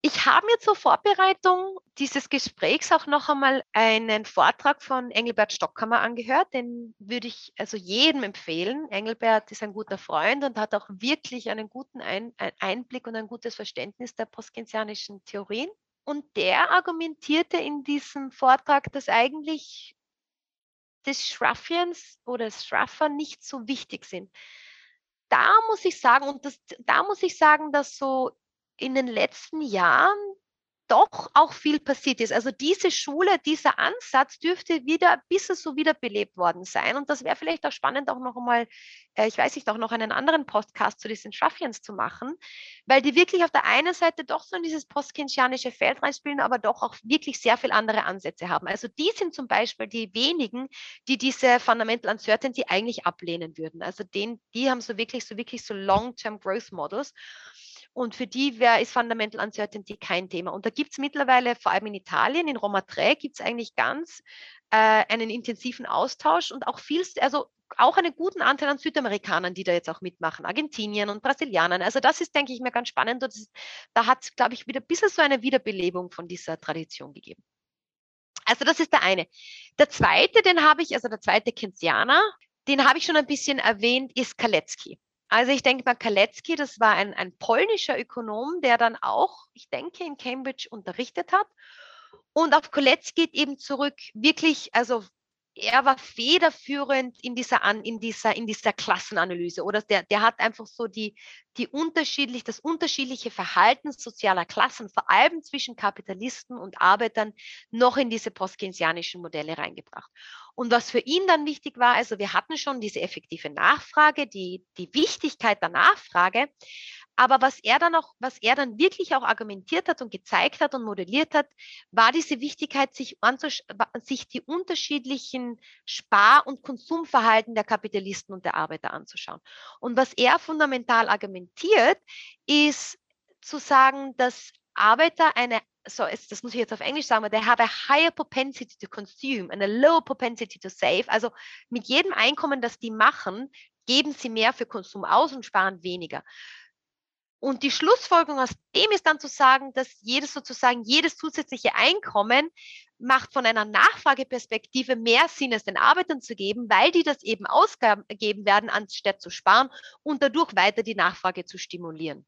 Ich habe mir zur Vorbereitung dieses Gesprächs auch noch einmal einen Vortrag von Engelbert Stockhammer angehört. Den würde ich also jedem empfehlen. Engelbert ist ein guter Freund und hat auch wirklich einen guten Einblick und ein gutes Verständnis der postkensianischen Theorien. Und der argumentierte in diesem Vortrag, dass eigentlich des Schraffians oder Schraffer nicht so wichtig sind. Da muss ich sagen, und das, da muss ich sagen, dass so in den letzten Jahren doch auch viel passiert ist. Also diese Schule, dieser Ansatz dürfte wieder ein bisschen so wiederbelebt worden sein. Und das wäre vielleicht auch spannend, auch noch einmal, äh, ich weiß nicht, auch noch einen anderen Podcast zu diesen Schraffians zu machen, weil die wirklich auf der einen Seite doch so in dieses postkinsianische Feld reinspielen, aber doch auch wirklich sehr viel andere Ansätze haben. Also die sind zum Beispiel die wenigen, die diese Fundamental Uncertainty eigentlich ablehnen würden. Also den, die haben so wirklich so wirklich so Long-Term Growth Models. Und für die wär, ist Fundamental Uncertainty kein Thema. Und da gibt es mittlerweile, vor allem in Italien, in Roma 3, gibt es eigentlich ganz äh, einen intensiven Austausch und auch viel, also auch einen guten Anteil an Südamerikanern, die da jetzt auch mitmachen, Argentiniern und Brasilianern. Also das ist, denke ich mir, ganz spannend. Und ist, da hat es, glaube ich, wieder ein bisschen so eine Wiederbelebung von dieser Tradition gegeben. Also das ist der eine. Der zweite, den habe ich, also der zweite Keynesianer, den habe ich schon ein bisschen erwähnt, ist Kalecki. Also ich denke mal, Kalecki, das war ein, ein polnischer Ökonom, der dann auch, ich denke, in Cambridge unterrichtet hat. Und auf Kalecki geht eben zurück, wirklich, also er war federführend in dieser, in dieser, in dieser Klassenanalyse oder der, der hat einfach so die, die unterschiedlich, das unterschiedliche Verhalten sozialer Klassen, vor allem zwischen Kapitalisten und Arbeitern, noch in diese postkeynesianischen Modelle reingebracht. Und was für ihn dann wichtig war, also wir hatten schon diese effektive Nachfrage, die, die Wichtigkeit der Nachfrage, aber was er dann auch, was er dann wirklich auch argumentiert hat und gezeigt hat und modelliert hat, war diese Wichtigkeit, sich, sich die unterschiedlichen Spar- und Konsumverhalten der Kapitalisten und der Arbeiter anzuschauen. Und was er fundamental argumentiert, ist zu sagen, dass Arbeiter eine so das muss ich jetzt auf Englisch sagen, they have a higher propensity to consume and a lower propensity to save. Also mit jedem Einkommen, das die machen, geben sie mehr für Konsum aus und sparen weniger. Und die Schlussfolgerung aus dem ist dann zu sagen, dass jedes sozusagen, jedes zusätzliche Einkommen macht von einer Nachfrageperspektive mehr Sinn, es den Arbeitern zu geben, weil die das eben ausgeben werden, anstatt zu sparen und dadurch weiter die Nachfrage zu stimulieren.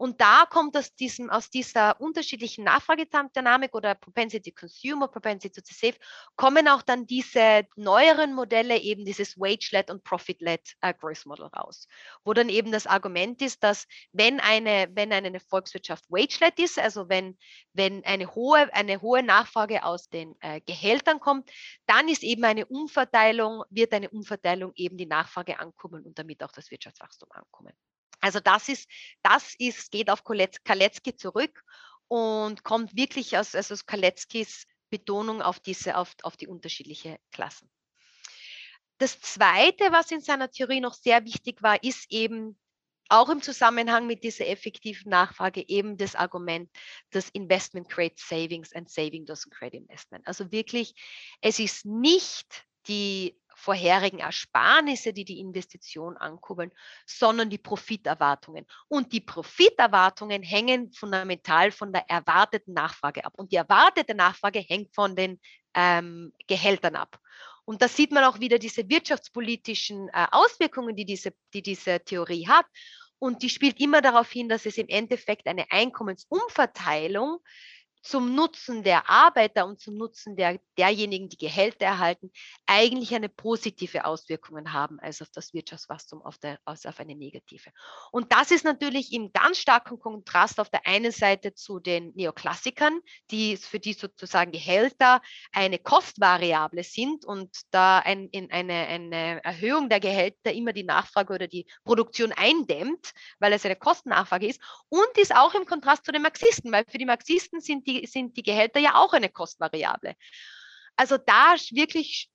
Und da kommt aus, diesem, aus dieser unterschiedlichen Nachfragedynamik oder Propensity Consumer, Propensity to Save, kommen auch dann diese neueren Modelle, eben dieses Wage-led und Profit-led äh, Growth Model raus, wo dann eben das Argument ist, dass wenn eine, wenn eine Volkswirtschaft Wage-led ist, also wenn, wenn eine, hohe, eine hohe Nachfrage aus den äh, Gehältern kommt, dann ist eben eine Umverteilung, wird eine Umverteilung eben die Nachfrage ankommen und damit auch das Wirtschaftswachstum ankommen. Also das ist, das ist, geht auf Kaletzki zurück und kommt wirklich aus, also aus Kaletskis Betonung auf diese, auf, auf die unterschiedlichen Klassen. Das zweite, was in seiner Theorie noch sehr wichtig war, ist eben auch im Zusammenhang mit dieser effektiven Nachfrage eben das Argument, dass Investment creates Savings and Saving doesn't create Investment. Also wirklich, es ist nicht die vorherigen Ersparnisse, die die Investition ankurbeln, sondern die Profiterwartungen. Und die Profiterwartungen hängen fundamental von der erwarteten Nachfrage ab. Und die erwartete Nachfrage hängt von den ähm, Gehältern ab. Und da sieht man auch wieder diese wirtschaftspolitischen äh, Auswirkungen, die diese, die diese Theorie hat. Und die spielt immer darauf hin, dass es im Endeffekt eine Einkommensumverteilung zum Nutzen der Arbeiter und zum Nutzen der, derjenigen, die Gehälter erhalten, eigentlich eine positive Auswirkungen haben als auf das Wirtschaftswachstum, auf der, als auf eine negative. Und das ist natürlich im ganz starken Kontrast auf der einen Seite zu den Neoklassikern, die für die sozusagen Gehälter eine Kostvariable sind und da ein, in eine, eine Erhöhung der Gehälter immer die Nachfrage oder die Produktion eindämmt, weil es eine Kostennachfrage ist. Und ist auch im Kontrast zu den Marxisten, weil für die Marxisten sind die die, sind die Gehälter ja auch eine Kostvariable. Also da wirklich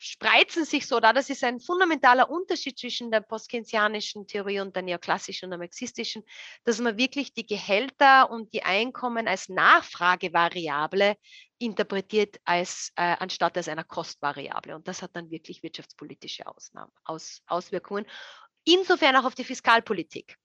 spreizen sich so da. Das ist ein fundamentaler Unterschied zwischen der postkeynesianischen Theorie und der neoklassischen und der marxistischen, dass man wirklich die Gehälter und die Einkommen als Nachfragevariable interpretiert als äh, anstatt als einer Kostvariable. Und das hat dann wirklich wirtschaftspolitische Ausnahmen, Aus, Auswirkungen. Insofern auch auf die Fiskalpolitik.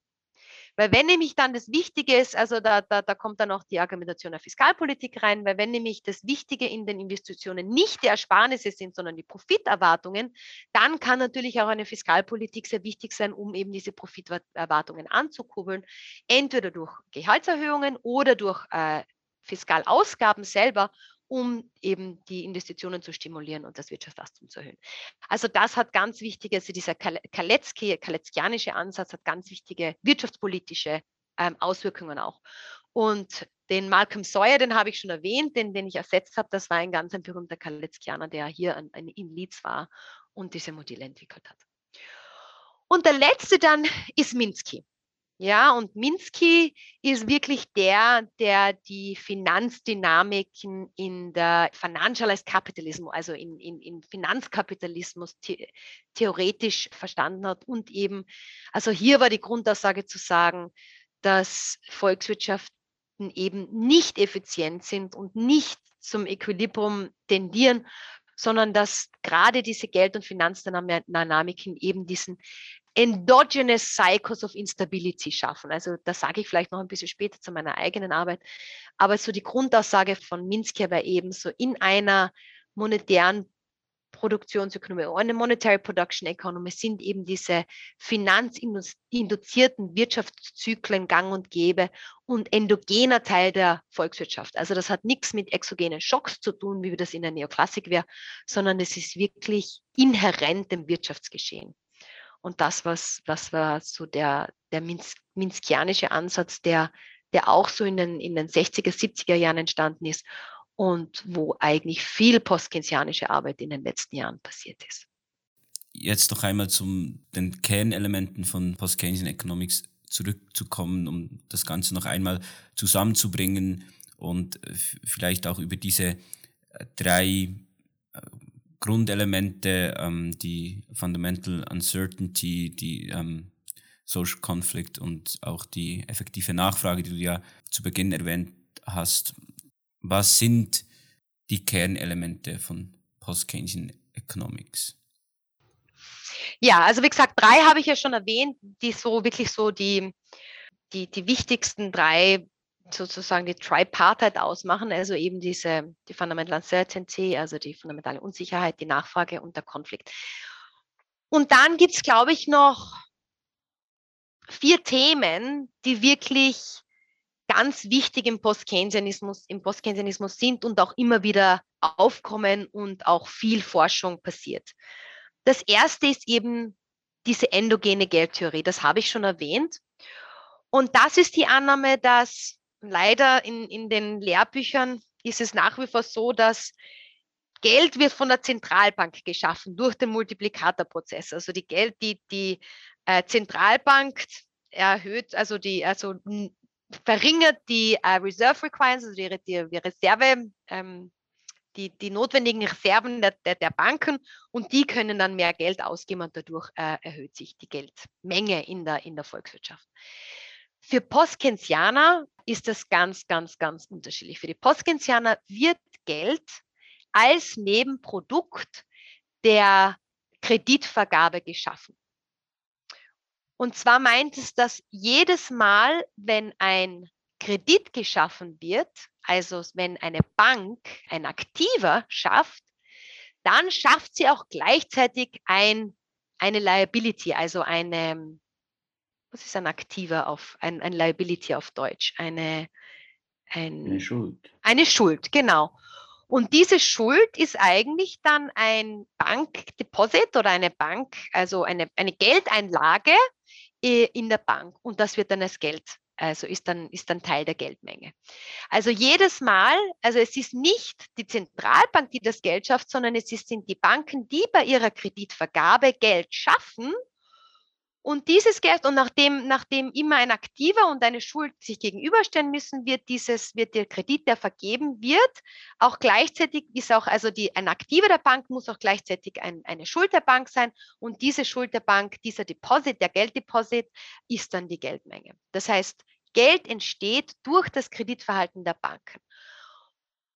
Weil wenn nämlich dann das Wichtige ist, also da, da, da kommt dann auch die Argumentation der Fiskalpolitik rein, weil wenn nämlich das Wichtige in den Investitionen nicht die Ersparnisse sind, sondern die Profiterwartungen, dann kann natürlich auch eine Fiskalpolitik sehr wichtig sein, um eben diese Profiterwartungen anzukurbeln, entweder durch Gehaltserhöhungen oder durch äh, Fiskalausgaben selber um eben die Investitionen zu stimulieren und das Wirtschaftswachstum zu erhöhen. Also das hat ganz wichtige, also dieser Kaletzki, kaletskianische Ansatz hat ganz wichtige wirtschaftspolitische ähm, Auswirkungen auch. Und den Malcolm Sawyer, den habe ich schon erwähnt, den, den ich ersetzt habe, das war ein ganz ein berühmter Kaletzkianer, der hier an, an, in Leeds war und diese Modelle entwickelt hat. Und der letzte dann ist Minsky. Ja, und Minsky ist wirklich der, der die Finanzdynamiken in der Financialized Capitalism, also in, in, in Finanzkapitalismus the theoretisch verstanden hat und eben, also hier war die Grundaussage zu sagen, dass Volkswirtschaften eben nicht effizient sind und nicht zum Equilibrium tendieren, sondern dass gerade diese Geld- und Finanzdynamiken eben diesen endogenous cycles of instability schaffen. Also das sage ich vielleicht noch ein bisschen später zu meiner eigenen Arbeit. Aber so die Grundaussage von Minsky war eben so in einer monetären Produktionsökonomie, eine Monetary Production Economy sind eben diese finanzinduzierten Wirtschaftszyklen gang und gäbe und endogener Teil der Volkswirtschaft. Also das hat nichts mit exogenen Schocks zu tun, wie das in der Neoklassik wäre, sondern es ist wirklich inhärent dem Wirtschaftsgeschehen. Und das, was, was war so der, der Minsk, minskianische Ansatz, der, der auch so in den, in den 60er, 70er Jahren entstanden ist und wo eigentlich viel postkensianische Arbeit in den letzten Jahren passiert ist. Jetzt noch einmal zu den Kernelementen von Post-Keynesian Economics zurückzukommen, um das Ganze noch einmal zusammenzubringen und vielleicht auch über diese äh, drei äh, Grundelemente, ähm, die Fundamental Uncertainty, die ähm, Social Conflict und auch die effektive Nachfrage, die du ja zu Beginn erwähnt hast. Was sind die Kernelemente von Post-Keynesian Economics? Ja, also wie gesagt, drei habe ich ja schon erwähnt, die so wirklich so die, die, die wichtigsten drei sozusagen die Tripartite ausmachen, also eben diese, die Fundamental Uncertainty, also die fundamentale Unsicherheit, die Nachfrage und der Konflikt. Und dann gibt es, glaube ich, noch vier Themen, die wirklich ganz wichtig im Postkeynesianismus, im Postkeynesianismus sind und auch immer wieder aufkommen und auch viel Forschung passiert. Das erste ist eben diese endogene Geldtheorie, das habe ich schon erwähnt. Und das ist die Annahme, dass leider in, in den Lehrbüchern ist es nach wie vor so, dass Geld wird von der Zentralbank geschaffen durch den Multiplikatorprozess. Also die Geld, die die äh, Zentralbank erhöht, also die also verringert die äh, Reserve Requirements, also die, die, Reserve, ähm, die, die notwendigen Reserven der, der, der, Banken und die können dann mehr Geld ausgeben und dadurch äh, erhöht sich die Geldmenge in der, in der Volkswirtschaft. Für Postkensianer ist das ganz, ganz, ganz unterschiedlich. Für die Postkensianer wird Geld als Nebenprodukt der Kreditvergabe geschaffen. Und zwar meint es, dass jedes Mal, wenn ein Kredit geschaffen wird, also wenn eine Bank ein Aktiver schafft, dann schafft sie auch gleichzeitig ein, eine Liability, also eine, was ist ein Aktiver auf, ein, ein Liability auf Deutsch? Eine, ein, eine Schuld. Eine Schuld, genau. Und diese Schuld ist eigentlich dann ein Bankdeposit oder eine Bank, also eine, eine Geldeinlage äh, in der Bank. Und das wird dann als Geld also ist dann, ist dann Teil der Geldmenge. Also jedes Mal, also es ist nicht die Zentralbank, die das Geld schafft, sondern es sind die Banken, die bei ihrer Kreditvergabe Geld schaffen und dieses Geld, und nachdem, nachdem immer ein Aktiver und eine Schuld sich gegenüberstellen müssen, wird dieses, wird der Kredit, der vergeben wird, auch gleichzeitig ist auch, also die, ein Aktiver der Bank muss auch gleichzeitig ein, eine Schuld der Bank sein. Und diese Schuld der Bank, dieser Deposit, der Gelddeposit, ist dann die Geldmenge. Das heißt, Geld entsteht durch das Kreditverhalten der Banken.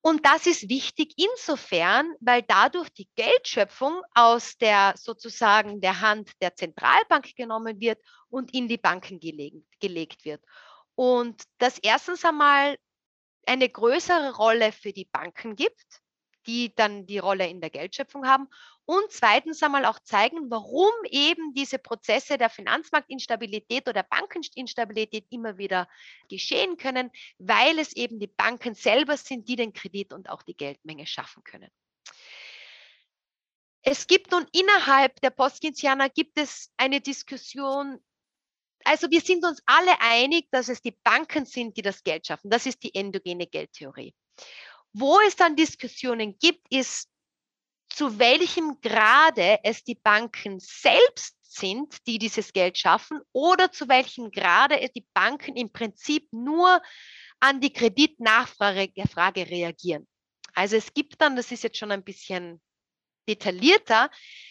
Und das ist wichtig insofern, weil dadurch die Geldschöpfung aus der sozusagen der Hand der Zentralbank genommen wird und in die Banken gelegt, gelegt wird. Und das erstens einmal eine größere Rolle für die Banken gibt, die dann die Rolle in der Geldschöpfung haben. Und zweitens einmal auch zeigen, warum eben diese Prozesse der Finanzmarktinstabilität oder Bankeninstabilität immer wieder geschehen können, weil es eben die Banken selber sind, die den Kredit und auch die Geldmenge schaffen können. Es gibt nun innerhalb der Postkinsianer gibt es eine Diskussion. Also wir sind uns alle einig, dass es die Banken sind, die das Geld schaffen. Das ist die endogene Geldtheorie. Wo es dann Diskussionen gibt, ist, zu welchem Grade es die Banken selbst sind, die dieses Geld schaffen, oder zu welchem Grade die Banken im Prinzip nur an die Kreditnachfrage reagieren. Also es gibt dann, das ist jetzt schon ein bisschen detaillierter,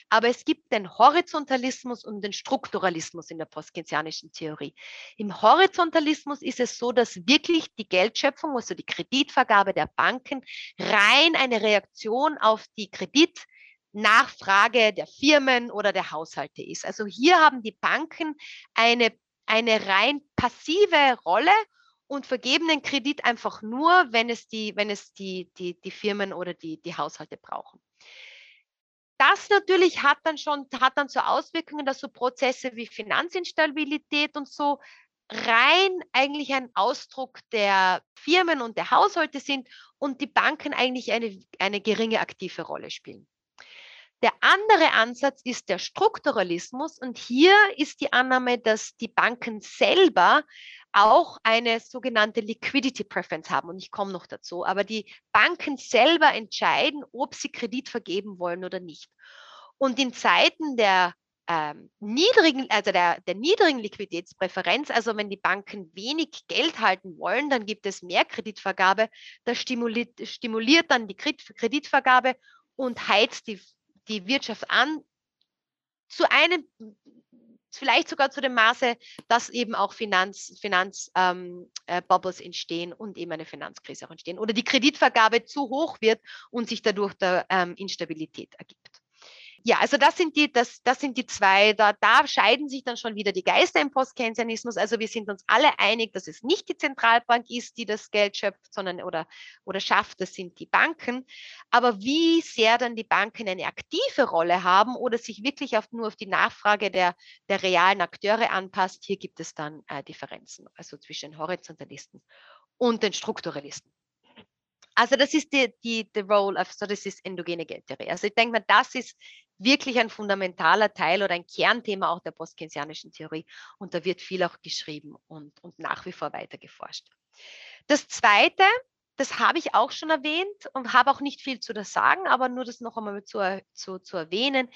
aber es gibt den Horizontalismus und den Strukturalismus in der postkeynesianischen Theorie. Im Horizontalismus ist es so, dass wirklich die Geldschöpfung, also die Kreditvergabe der Banken, rein eine Reaktion auf die Kreditnachfrage der Firmen oder der Haushalte ist. Also hier haben die Banken eine, eine rein passive Rolle und vergeben den Kredit einfach nur, wenn es die, wenn es die, die, die Firmen oder die, die Haushalte brauchen das natürlich hat dann schon, hat dann so Auswirkungen, dass so Prozesse wie Finanzinstabilität und so rein eigentlich ein Ausdruck der Firmen und der Haushalte sind und die Banken eigentlich eine, eine geringe aktive Rolle spielen. Der andere Ansatz ist der Strukturalismus und hier ist die Annahme, dass die Banken selber auch eine sogenannte Liquidity Preference haben. Und ich komme noch dazu. Aber die Banken selber entscheiden, ob sie Kredit vergeben wollen oder nicht. Und in Zeiten der ähm, niedrigen, also der, der niedrigen Liquiditätspräferenz, also wenn die Banken wenig Geld halten wollen, dann gibt es mehr Kreditvergabe. Das stimuliert, stimuliert dann die Kreditvergabe und heizt die, die Wirtschaft an zu einem vielleicht sogar zu dem Maße, dass eben auch Finanzbubbles Finanz, ähm, äh, entstehen und eben eine Finanzkrise auch entstehen oder die Kreditvergabe zu hoch wird und sich dadurch der ähm, Instabilität ergibt. Ja, also das sind die, das, das sind die zwei, da, da scheiden sich dann schon wieder die Geister im Postkeynesianismus. Also wir sind uns alle einig, dass es nicht die Zentralbank ist, die das Geld schöpft, sondern oder, oder schafft, das sind die Banken. Aber wie sehr dann die Banken eine aktive Rolle haben oder sich wirklich auf, nur auf die Nachfrage der, der realen Akteure anpasst, hier gibt es dann äh, Differenzen, also zwischen Horizontalisten und den Strukturalisten. Also das ist die, die, die Role of, so das ist endogene Geldtheorie. Also ich denke mal, das ist wirklich ein fundamentaler Teil oder ein Kernthema auch der postkeynesianischen Theorie. Und da wird viel auch geschrieben und, und nach wie vor weiter geforscht. Das Zweite, das habe ich auch schon erwähnt und habe auch nicht viel zu das sagen, aber nur das noch einmal zu, zu, zu erwähnen,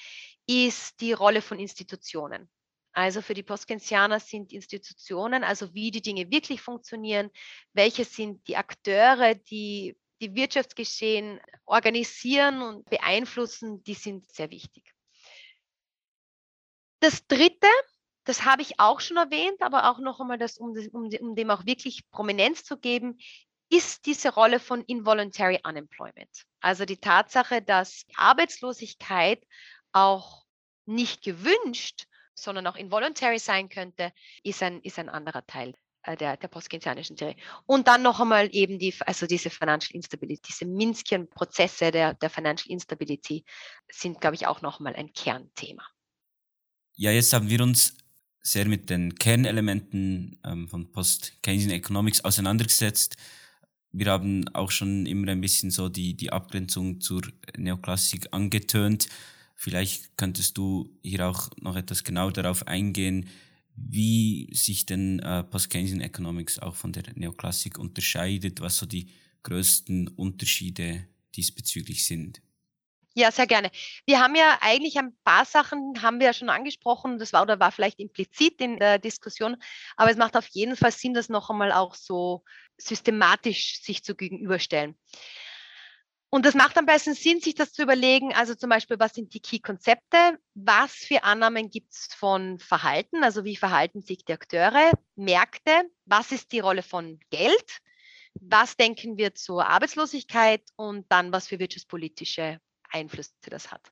ist die Rolle von Institutionen. Also für die Postkensianer sind Institutionen, also wie die Dinge wirklich funktionieren, welche sind die Akteure, die die Wirtschaftsgeschehen organisieren und beeinflussen, die sind sehr wichtig. Das Dritte, das habe ich auch schon erwähnt, aber auch noch einmal, das, um, um, um dem auch wirklich Prominenz zu geben, ist diese Rolle von Involuntary Unemployment. Also die Tatsache, dass Arbeitslosigkeit auch nicht gewünscht, sondern auch involuntary sein könnte, ist ein, ist ein anderer Teil der, der postkeynesianischen Theorie. Und dann noch einmal eben die, also diese Financial Instability, diese Minskien Prozesse der, der Financial Instability sind, glaube ich, auch noch mal ein Kernthema. Ja, jetzt haben wir uns sehr mit den Kernelementen ähm, von Post-Keynesian Economics auseinandergesetzt. Wir haben auch schon immer ein bisschen so die, die Abgrenzung zur Neoklassik angetönt. Vielleicht könntest du hier auch noch etwas genau darauf eingehen, wie sich denn äh, Post-Keynesian Economics auch von der Neoklassik unterscheidet, was so die größten Unterschiede diesbezüglich sind. Ja, sehr gerne. Wir haben ja eigentlich ein paar Sachen haben wir ja schon angesprochen. Das war oder war vielleicht implizit in der Diskussion, aber es macht auf jeden Fall Sinn, das noch einmal auch so systematisch sich zu gegenüberstellen. Und das macht am besten Sinn, sich das zu überlegen. Also zum Beispiel, was sind die Key-Konzepte? Was für Annahmen gibt es von Verhalten? Also wie verhalten sich die Akteure, Märkte? Was ist die Rolle von Geld? Was denken wir zur Arbeitslosigkeit? Und dann, was für wirtschaftspolitische Einflüsse das hat.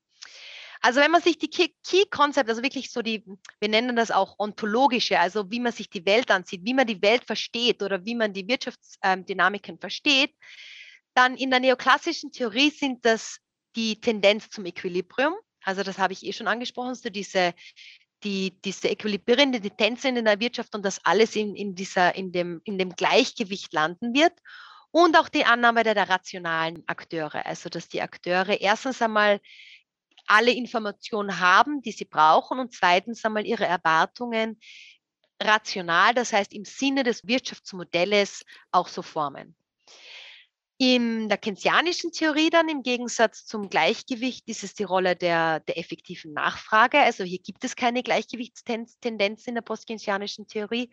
Also wenn man sich die Key Concept, also wirklich so die, wir nennen das auch ontologische, also wie man sich die Welt ansieht, wie man die Welt versteht oder wie man die Wirtschaftsdynamiken versteht, dann in der neoklassischen Theorie sind das die Tendenz zum Equilibrium. Also das habe ich eh schon angesprochen, so diese, die, diese äquilibrierende Tendenzen in der Wirtschaft und dass alles in, in, dieser, in, dem, in dem Gleichgewicht landen wird. Und auch die Annahme der, der rationalen Akteure, also dass die Akteure erstens einmal alle Informationen haben, die sie brauchen und zweitens einmal ihre Erwartungen rational, das heißt im Sinne des Wirtschaftsmodells auch so formen. In der keynesianischen Theorie dann im Gegensatz zum Gleichgewicht ist es die Rolle der, der effektiven Nachfrage. Also hier gibt es keine Gleichgewichtstendenz in der postkeynesianischen Theorie.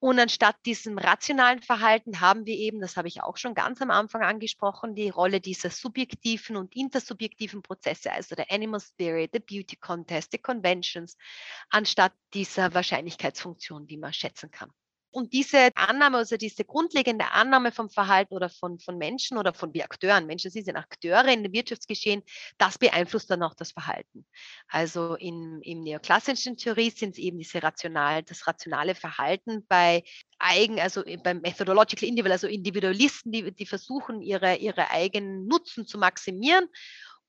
Und anstatt diesem rationalen Verhalten haben wir eben, das habe ich auch schon ganz am Anfang angesprochen, die Rolle dieser subjektiven und intersubjektiven Prozesse, also der Animal Spirit, der Beauty Contest, die Conventions, anstatt dieser Wahrscheinlichkeitsfunktion, die man schätzen kann. Und diese Annahme, also diese grundlegende Annahme vom Verhalten oder von, von Menschen oder von wie Akteuren, Menschen sind Akteure in dem Wirtschaftsgeschehen, das beeinflusst dann auch das Verhalten. Also in, in neoklassischen Theorie sind es eben diese rational, das rationale Verhalten bei eigen, also beim Methodological Individual, also Individualisten, die, die versuchen, ihre, ihre eigenen Nutzen zu maximieren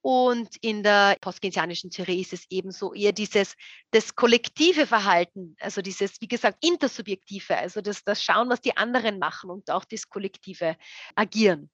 und in der postkeynesianischen Theorie ist es ebenso eher dieses das kollektive Verhalten, also dieses, wie gesagt, intersubjektive, also das, das Schauen, was die anderen machen und auch das kollektive Agieren.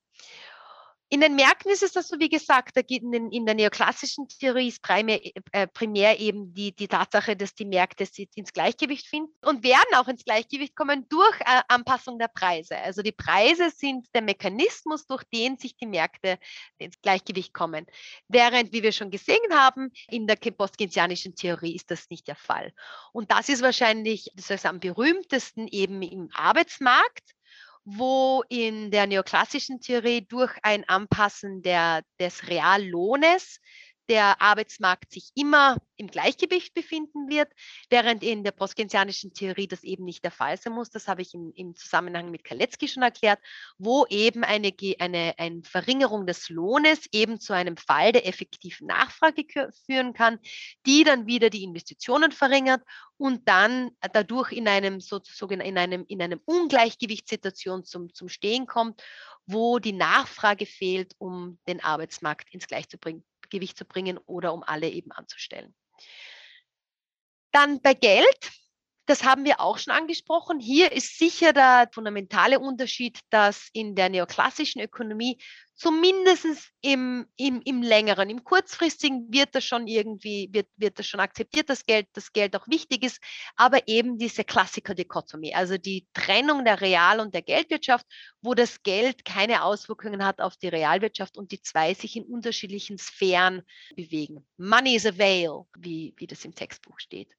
In den Märkten ist es das so, wie gesagt, da geht in, in der neoklassischen Theorie ist primär, äh, primär eben die, die Tatsache, dass die Märkte sich ins Gleichgewicht finden und werden auch ins Gleichgewicht kommen durch äh, Anpassung der Preise. Also die Preise sind der Mechanismus, durch den sich die Märkte ins Gleichgewicht kommen. Während, wie wir schon gesehen haben, in der postkeynesianischen Theorie ist das nicht der Fall. Und das ist wahrscheinlich das am berühmtesten eben im Arbeitsmarkt wo in der neoklassischen Theorie durch ein Anpassen der, des Reallohnes der Arbeitsmarkt sich immer im Gleichgewicht befinden wird, während in der postkeynesianischen Theorie das eben nicht der Fall sein muss. Das habe ich im, im Zusammenhang mit Kaletzki schon erklärt, wo eben eine, eine, eine Verringerung des Lohnes eben zu einem Fall der effektiven Nachfrage führen kann, die dann wieder die Investitionen verringert und dann dadurch in einem sozusagen in einem, in einem Ungleichgewichtssituation zum, zum Stehen kommt, wo die Nachfrage fehlt, um den Arbeitsmarkt ins Gleichgewicht zu bringen oder um alle eben anzustellen. Dann bei Geld, das haben wir auch schon angesprochen. Hier ist sicher der fundamentale Unterschied, dass in der neoklassischen Ökonomie zumindest im, im, im längeren, im kurzfristigen wird das schon irgendwie, wird, wird das schon akzeptiert, dass Geld, das Geld auch wichtig ist, aber eben diese Klassiker-Dichotomie, also die Trennung der Real- und der Geldwirtschaft, wo das Geld keine Auswirkungen hat auf die Realwirtschaft und die zwei sich in unterschiedlichen Sphären bewegen. Money is a veil, wie, wie das im Textbuch steht.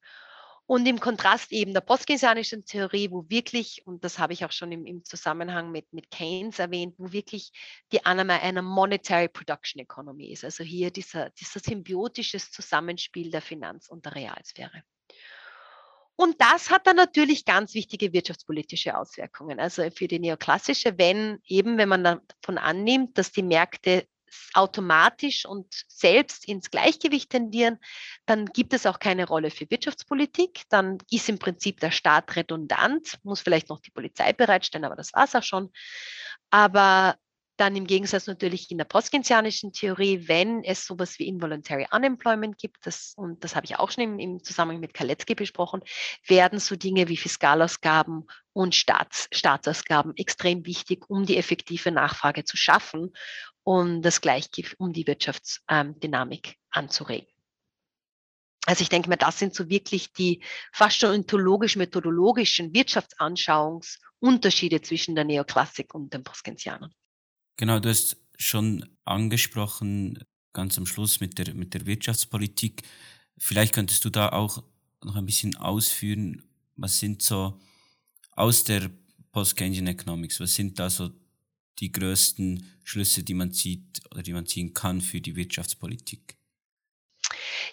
Und im Kontrast eben der postkeynesianischen Theorie, wo wirklich, und das habe ich auch schon im, im, Zusammenhang mit, mit Keynes erwähnt, wo wirklich die Annahme einer Monetary Production Economy ist. Also hier dieser, dieser symbiotisches Zusammenspiel der Finanz- und der Realsphäre. Und das hat dann natürlich ganz wichtige wirtschaftspolitische Auswirkungen. Also für die neoklassische, wenn eben, wenn man davon annimmt, dass die Märkte automatisch und selbst ins Gleichgewicht tendieren, dann gibt es auch keine Rolle für Wirtschaftspolitik. Dann ist im Prinzip der Staat redundant, muss vielleicht noch die Polizei bereitstellen, aber das war es auch schon. Aber dann im Gegensatz natürlich in der postkenzianischen Theorie, wenn es sowas wie Involuntary Unemployment gibt, das, und das habe ich auch schon im, im Zusammenhang mit Kaletzki besprochen, werden so Dinge wie Fiskalausgaben und Staats, Staatsausgaben extrem wichtig, um die effektive Nachfrage zu schaffen und das Gleichgewicht, um die Wirtschaftsdynamik ähm, anzuregen. Also ich denke mir, das sind so wirklich die fast schon ontologisch-methodologischen Wirtschaftsanschauungsunterschiede zwischen der Neoklassik und den Postkenzianern. Genau, du hast schon angesprochen, ganz am Schluss mit der, mit der Wirtschaftspolitik. Vielleicht könntest du da auch noch ein bisschen ausführen, was sind so aus der Post-Keynesian Economics, was sind da so die größten Schlüsse, die man zieht oder die man ziehen kann für die Wirtschaftspolitik?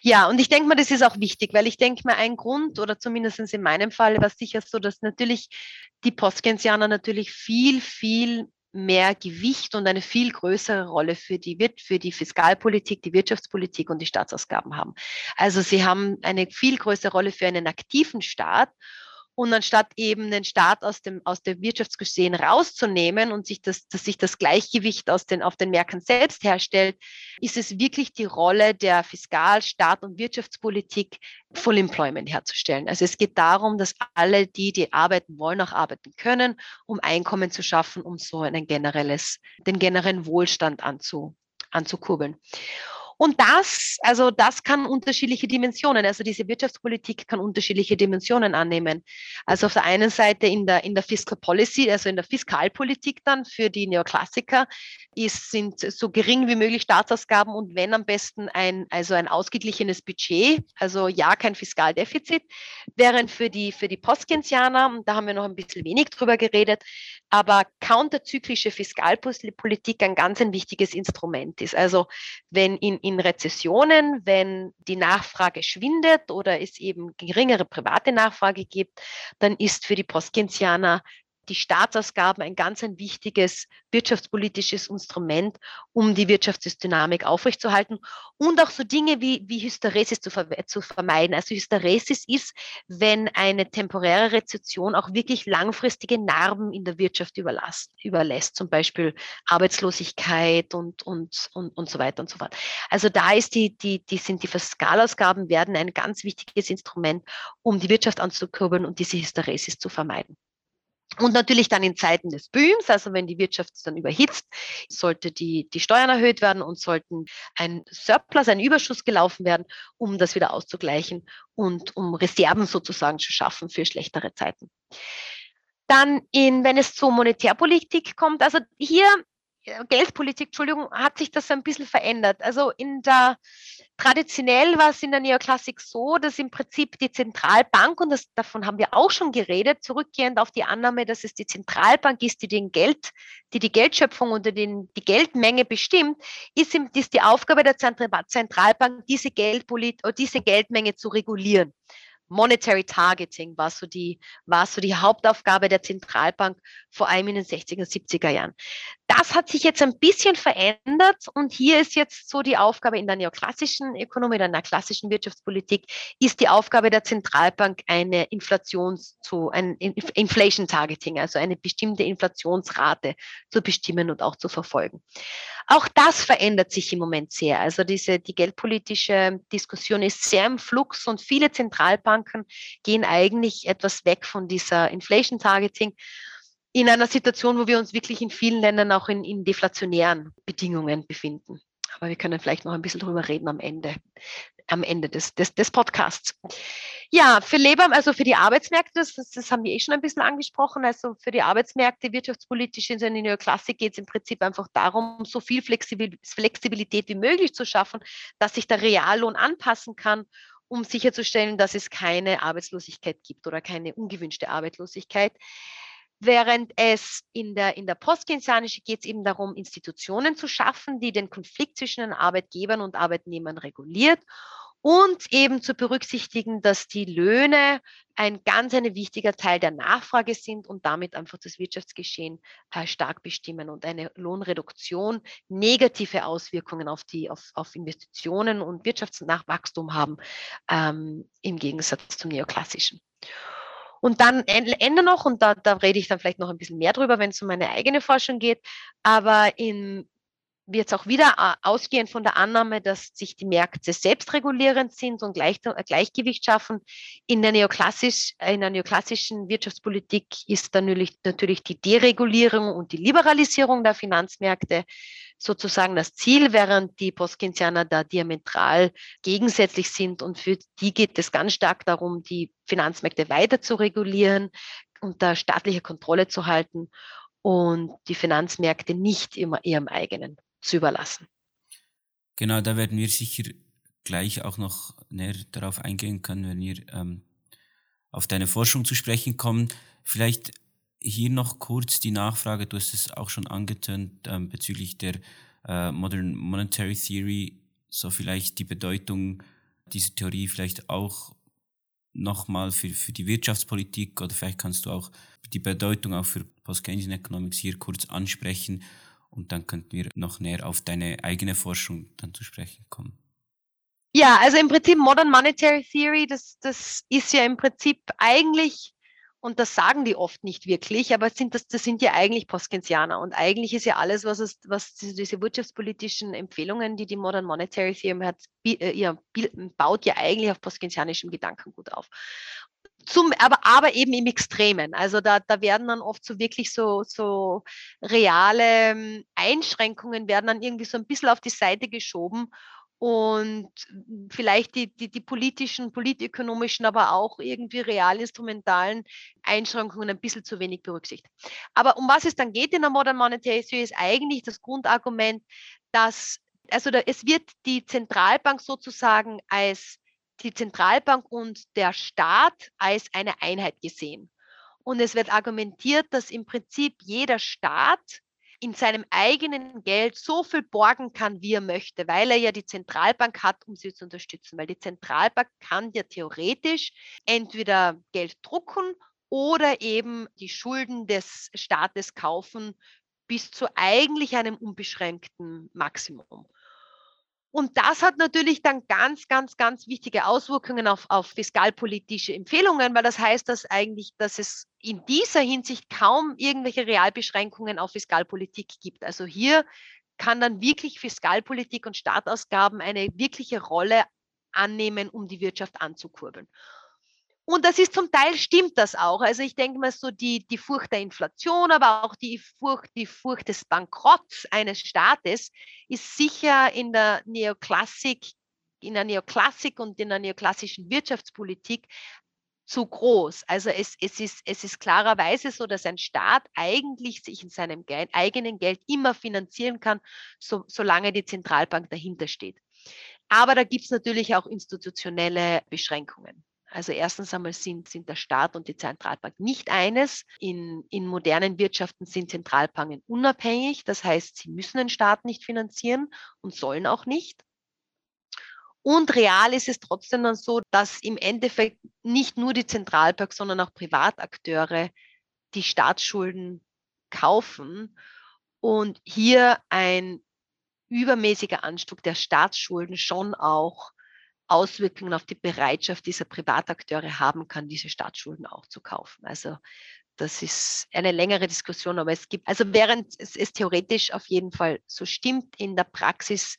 Ja, und ich denke mal, das ist auch wichtig, weil ich denke mal, ein Grund oder zumindest in meinem Fall war sicher so, dass natürlich die Postkensianer natürlich viel, viel mehr Gewicht und eine viel größere Rolle für die, für die Fiskalpolitik, die Wirtschaftspolitik und die Staatsausgaben haben. Also sie haben eine viel größere Rolle für einen aktiven Staat und anstatt eben den Staat aus dem, aus dem Wirtschaftsgeschehen rauszunehmen und sich das, dass sich das Gleichgewicht aus den, auf den Märkten selbst herstellt, ist es wirklich die Rolle der Fiskal-, Staat- und Wirtschaftspolitik, Full Employment herzustellen. Also es geht darum, dass alle die, die arbeiten wollen, auch arbeiten können, um Einkommen zu schaffen, um so ein generelles, den generellen Wohlstand anzu, anzukurbeln. Und das, also das kann unterschiedliche Dimensionen, also diese Wirtschaftspolitik kann unterschiedliche Dimensionen annehmen. Also auf der einen Seite in der, in der Fiscal Policy, also in der Fiskalpolitik dann für die Neoklassiker, ist, sind so gering wie möglich Staatsausgaben und wenn am besten ein, also ein ausgeglichenes Budget, also ja, kein Fiskaldefizit, während für die, für die Postkensianer, da haben wir noch ein bisschen wenig drüber geredet, aber counterzyklische Fiskalpolitik ein ganz ein wichtiges Instrument ist. Also wenn in, in Rezessionen, wenn die Nachfrage schwindet oder es eben geringere private Nachfrage gibt, dann ist für die Postkensianer die Staatsausgaben ein ganz ein wichtiges wirtschaftspolitisches Instrument, um die Wirtschaftsdynamik aufrechtzuerhalten und auch so Dinge wie, wie Hysteresis zu, ver zu vermeiden. Also Hysteresis ist, wenn eine temporäre Rezession auch wirklich langfristige Narben in der Wirtschaft überlässt, überlässt zum Beispiel Arbeitslosigkeit und, und, und, und so weiter und so fort. Also da ist die, die, die sind die Fiskalausgaben werden ein ganz wichtiges Instrument, um die Wirtschaft anzukurbeln und diese Hysteresis zu vermeiden. Und natürlich dann in Zeiten des Booms, also wenn die Wirtschaft dann überhitzt, sollte die, die Steuern erhöht werden und sollten ein Surplus, ein Überschuss gelaufen werden, um das wieder auszugleichen und um Reserven sozusagen zu schaffen für schlechtere Zeiten. Dann in, wenn es zur Monetärpolitik kommt, also hier Geldpolitik, Entschuldigung, hat sich das ein bisschen verändert. Also in der traditionell war es in der Neoklassik so, dass im Prinzip die Zentralbank, und das, davon haben wir auch schon geredet, zurückgehend auf die Annahme, dass es die Zentralbank ist, die den Geld, die die Geldschöpfung oder den, die Geldmenge bestimmt, ist, ist die Aufgabe der Zentralbank, diese, Geldpolit diese Geldmenge zu regulieren. Monetary Targeting war so die, war so die Hauptaufgabe der Zentralbank, vor allem in den 60er, 70er Jahren. Das hat sich jetzt ein bisschen verändert und hier ist jetzt so die Aufgabe in der neoklassischen Ökonomie, in der klassischen Wirtschaftspolitik, ist die Aufgabe der Zentralbank eine Inflations zu, ein Inflation Targeting, also eine bestimmte Inflationsrate zu bestimmen und auch zu verfolgen. Auch das verändert sich im Moment sehr. Also diese, die geldpolitische Diskussion ist sehr im Flux und viele Zentralbanken gehen eigentlich etwas weg von dieser Inflation Targeting in einer Situation, wo wir uns wirklich in vielen Ländern auch in, in deflationären Bedingungen befinden. Aber wir können vielleicht noch ein bisschen drüber reden am Ende, am Ende des, des, des Podcasts. Ja, für Leber, also für die Arbeitsmärkte, das, das haben wir eh schon ein bisschen angesprochen. Also für die Arbeitsmärkte wirtschaftspolitisch in der Neoklassik geht es im Prinzip einfach darum, so viel Flexibilität wie möglich zu schaffen, dass sich der Reallohn anpassen kann um sicherzustellen, dass es keine Arbeitslosigkeit gibt oder keine ungewünschte Arbeitslosigkeit. Während es in der, in der Postkeynesianischen geht es eben darum, Institutionen zu schaffen, die den Konflikt zwischen den Arbeitgebern und Arbeitnehmern reguliert und eben zu berücksichtigen, dass die Löhne ein ganz ein wichtiger Teil der Nachfrage sind und damit einfach das Wirtschaftsgeschehen äh, stark bestimmen und eine Lohnreduktion negative Auswirkungen auf die auf, auf Investitionen und Wirtschaftsnachwachstum haben ähm, im Gegensatz zum neoklassischen. Und dann Ende noch, und da, da rede ich dann vielleicht noch ein bisschen mehr drüber, wenn es um meine eigene Forschung geht, aber in wird es auch wieder äh, ausgehend von der Annahme, dass sich die Märkte selbstregulierend sind und Gleich Gleichgewicht schaffen. In der, neoklassisch, in der neoklassischen Wirtschaftspolitik ist dann natürlich, die Deregulierung und die Liberalisierung der Finanzmärkte sozusagen das Ziel, während die Postkinsianer da diametral gegensätzlich sind. Und für die geht es ganz stark darum, die Finanzmärkte weiter zu regulieren, unter staatlicher Kontrolle zu halten und die Finanzmärkte nicht immer ihrem eigenen zu überlassen. Genau, da werden wir sicher gleich auch noch näher darauf eingehen können, wenn wir ähm, auf deine Forschung zu sprechen kommen. Vielleicht hier noch kurz die Nachfrage, du hast es auch schon angetönt ähm, bezüglich der äh, Modern Monetary Theory, so vielleicht die Bedeutung dieser Theorie vielleicht auch nochmal für, für die Wirtschaftspolitik oder vielleicht kannst du auch die Bedeutung auch für Post-Keynesian Economics hier kurz ansprechen und dann könnten wir noch näher auf deine eigene Forschung dann zu sprechen kommen. Ja, also im Prinzip Modern Monetary Theory, das, das ist ja im Prinzip eigentlich, und das sagen die oft nicht wirklich, aber sind das, das sind ja eigentlich Postkensianer. Und eigentlich ist ja alles, was, es, was diese wirtschaftspolitischen Empfehlungen, die die Modern Monetary Theory hat, äh, ja, baut ja eigentlich auf postkensianischem Gedankengut auf zum, aber, aber eben im Extremen. Also da, da werden dann oft so wirklich so, so reale ähm, Einschränkungen werden dann irgendwie so ein bisschen auf die Seite geschoben und vielleicht die, die, die politischen, politökonomischen, aber auch irgendwie realinstrumentalen Einschränkungen ein bisschen zu wenig berücksichtigt. Aber um was es dann geht in der Modern Monetary Theory ist eigentlich das Grundargument, dass also da, es wird die Zentralbank sozusagen als die Zentralbank und der Staat als eine Einheit gesehen. Und es wird argumentiert, dass im Prinzip jeder Staat in seinem eigenen Geld so viel borgen kann, wie er möchte, weil er ja die Zentralbank hat, um sie zu unterstützen. Weil die Zentralbank kann ja theoretisch entweder Geld drucken oder eben die Schulden des Staates kaufen bis zu eigentlich einem unbeschränkten Maximum. Und das hat natürlich dann ganz, ganz, ganz wichtige Auswirkungen auf, auf fiskalpolitische Empfehlungen, weil das heißt, dass eigentlich, dass es in dieser Hinsicht kaum irgendwelche Realbeschränkungen auf Fiskalpolitik gibt. Also hier kann dann wirklich Fiskalpolitik und Staatsausgaben eine wirkliche Rolle annehmen, um die Wirtschaft anzukurbeln. Und das ist zum Teil stimmt das auch. Also ich denke mal so die, die Furcht der Inflation, aber auch die Furcht, die Furcht des Bankrotts eines Staates ist sicher in der Neoklassik, in der Neoklassik und in der neoklassischen Wirtschaftspolitik zu groß. Also es, es, ist, es ist klarerweise so, dass ein Staat eigentlich sich in seinem Geld, eigenen Geld immer finanzieren kann, so, solange die Zentralbank dahinter steht. Aber da gibt es natürlich auch institutionelle Beschränkungen. Also erstens einmal sind, sind der Staat und die Zentralbank nicht eines. In, in modernen Wirtschaften sind Zentralbanken unabhängig. Das heißt, sie müssen den Staat nicht finanzieren und sollen auch nicht. Und real ist es trotzdem dann so, dass im Endeffekt nicht nur die Zentralbank, sondern auch Privatakteure die Staatsschulden kaufen und hier ein übermäßiger Anstieg der Staatsschulden schon auch Auswirkungen auf die Bereitschaft dieser Privatakteure haben kann, diese Staatsschulden auch zu kaufen. Also das ist eine längere Diskussion, aber es gibt, also während es, es theoretisch auf jeden Fall so stimmt, in der Praxis,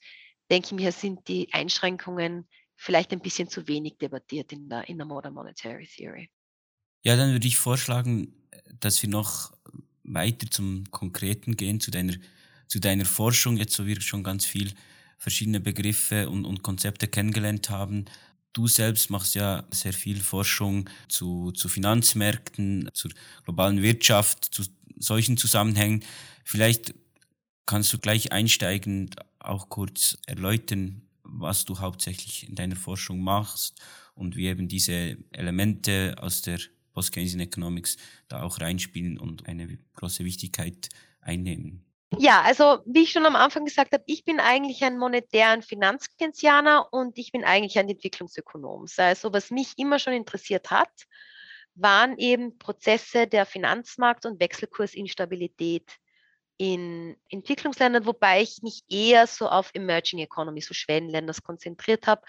denke ich mir, sind die Einschränkungen vielleicht ein bisschen zu wenig debattiert in der, in der Modern Monetary Theory. Ja, dann würde ich vorschlagen, dass wir noch weiter zum Konkreten gehen, zu deiner, zu deiner Forschung, jetzt so wir schon ganz viel verschiedene Begriffe und, und Konzepte kennengelernt haben. Du selbst machst ja sehr viel Forschung zu, zu Finanzmärkten, zur globalen Wirtschaft, zu solchen Zusammenhängen. Vielleicht kannst du gleich einsteigend auch kurz erläutern, was du hauptsächlich in deiner Forschung machst und wie eben diese Elemente aus der Post-Keynesian Economics da auch reinspielen und eine große Wichtigkeit einnehmen. Ja, also wie ich schon am Anfang gesagt habe, ich bin eigentlich ein monetären Finanzkensianer und ich bin eigentlich ein Entwicklungsökonom. Also was mich immer schon interessiert hat, waren eben Prozesse der Finanzmarkt- und Wechselkursinstabilität in Entwicklungsländern, wobei ich mich eher so auf Emerging Economy, so Schwellenländer konzentriert habe.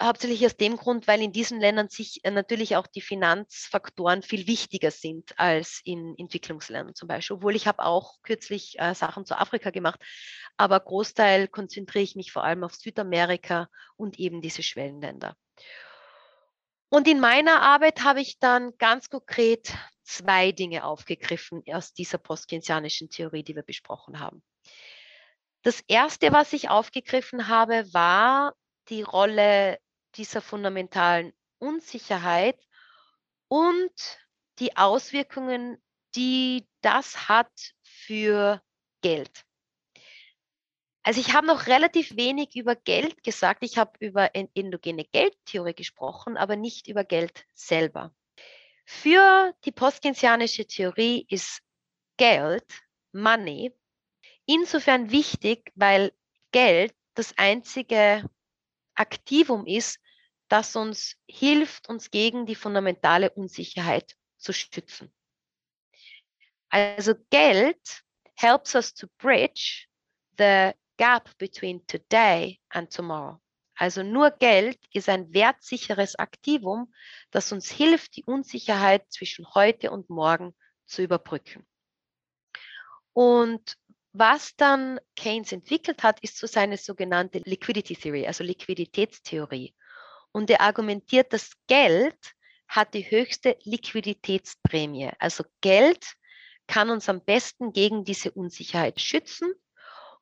Hauptsächlich aus dem Grund, weil in diesen Ländern sich äh, natürlich auch die Finanzfaktoren viel wichtiger sind als in Entwicklungsländern zum Beispiel. Obwohl ich habe auch kürzlich äh, Sachen zu Afrika gemacht, aber Großteil konzentriere ich mich vor allem auf Südamerika und eben diese Schwellenländer. Und in meiner Arbeit habe ich dann ganz konkret zwei Dinge aufgegriffen aus dieser postkeynesianischen Theorie, die wir besprochen haben. Das erste, was ich aufgegriffen habe, war die Rolle dieser fundamentalen Unsicherheit und die Auswirkungen, die das hat für Geld. Also ich habe noch relativ wenig über Geld gesagt. Ich habe über endogene Geldtheorie gesprochen, aber nicht über Geld selber. Für die postkeynesianische Theorie ist Geld, Money, insofern wichtig, weil Geld das einzige Aktivum ist, das uns hilft, uns gegen die fundamentale Unsicherheit zu schützen. Also Geld helps us to bridge the gap between today and tomorrow. Also nur Geld ist ein wertsicheres Aktivum, das uns hilft, die Unsicherheit zwischen heute und morgen zu überbrücken. Und was dann Keynes entwickelt hat, ist so seine sogenannte Liquidity Theory, also Liquiditätstheorie. Und er argumentiert, dass Geld hat die höchste Liquiditätsprämie. Also Geld kann uns am besten gegen diese Unsicherheit schützen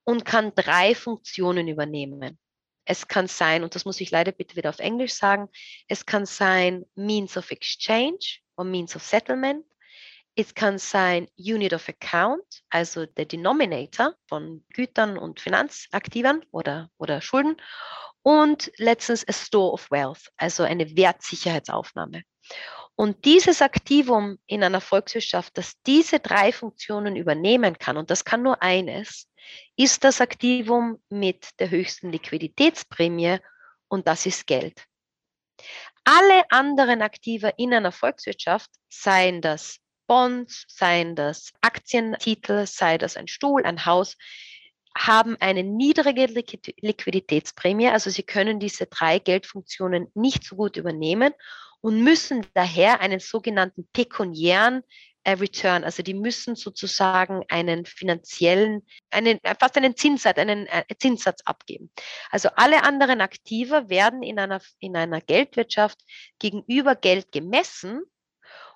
und kann drei Funktionen übernehmen. Es kann sein, und das muss ich leider bitte wieder auf Englisch sagen, es kann sein Means of Exchange oder Means of Settlement. Es kann sein Unit of Account, also der Denominator von Gütern und Finanzaktivern oder, oder Schulden. Und letztens a Store of Wealth, also eine Wertsicherheitsaufnahme. Und dieses Aktivum in einer Volkswirtschaft, das diese drei Funktionen übernehmen kann, und das kann nur eines, ist das Aktivum mit der höchsten Liquiditätsprämie und das ist Geld. Alle anderen Aktive in einer Volkswirtschaft, seien das Bonds, seien das Aktientitel, sei das ein Stuhl, ein Haus, haben eine niedrige Liquiditätsprämie. Also sie können diese drei Geldfunktionen nicht so gut übernehmen und müssen daher einen sogenannten pekuniären äh, Return. Also die müssen sozusagen einen finanziellen, einen, äh, fast einen Zinssatz, einen äh, Zinssatz abgeben. Also alle anderen Aktive werden in einer, in einer Geldwirtschaft gegenüber Geld gemessen.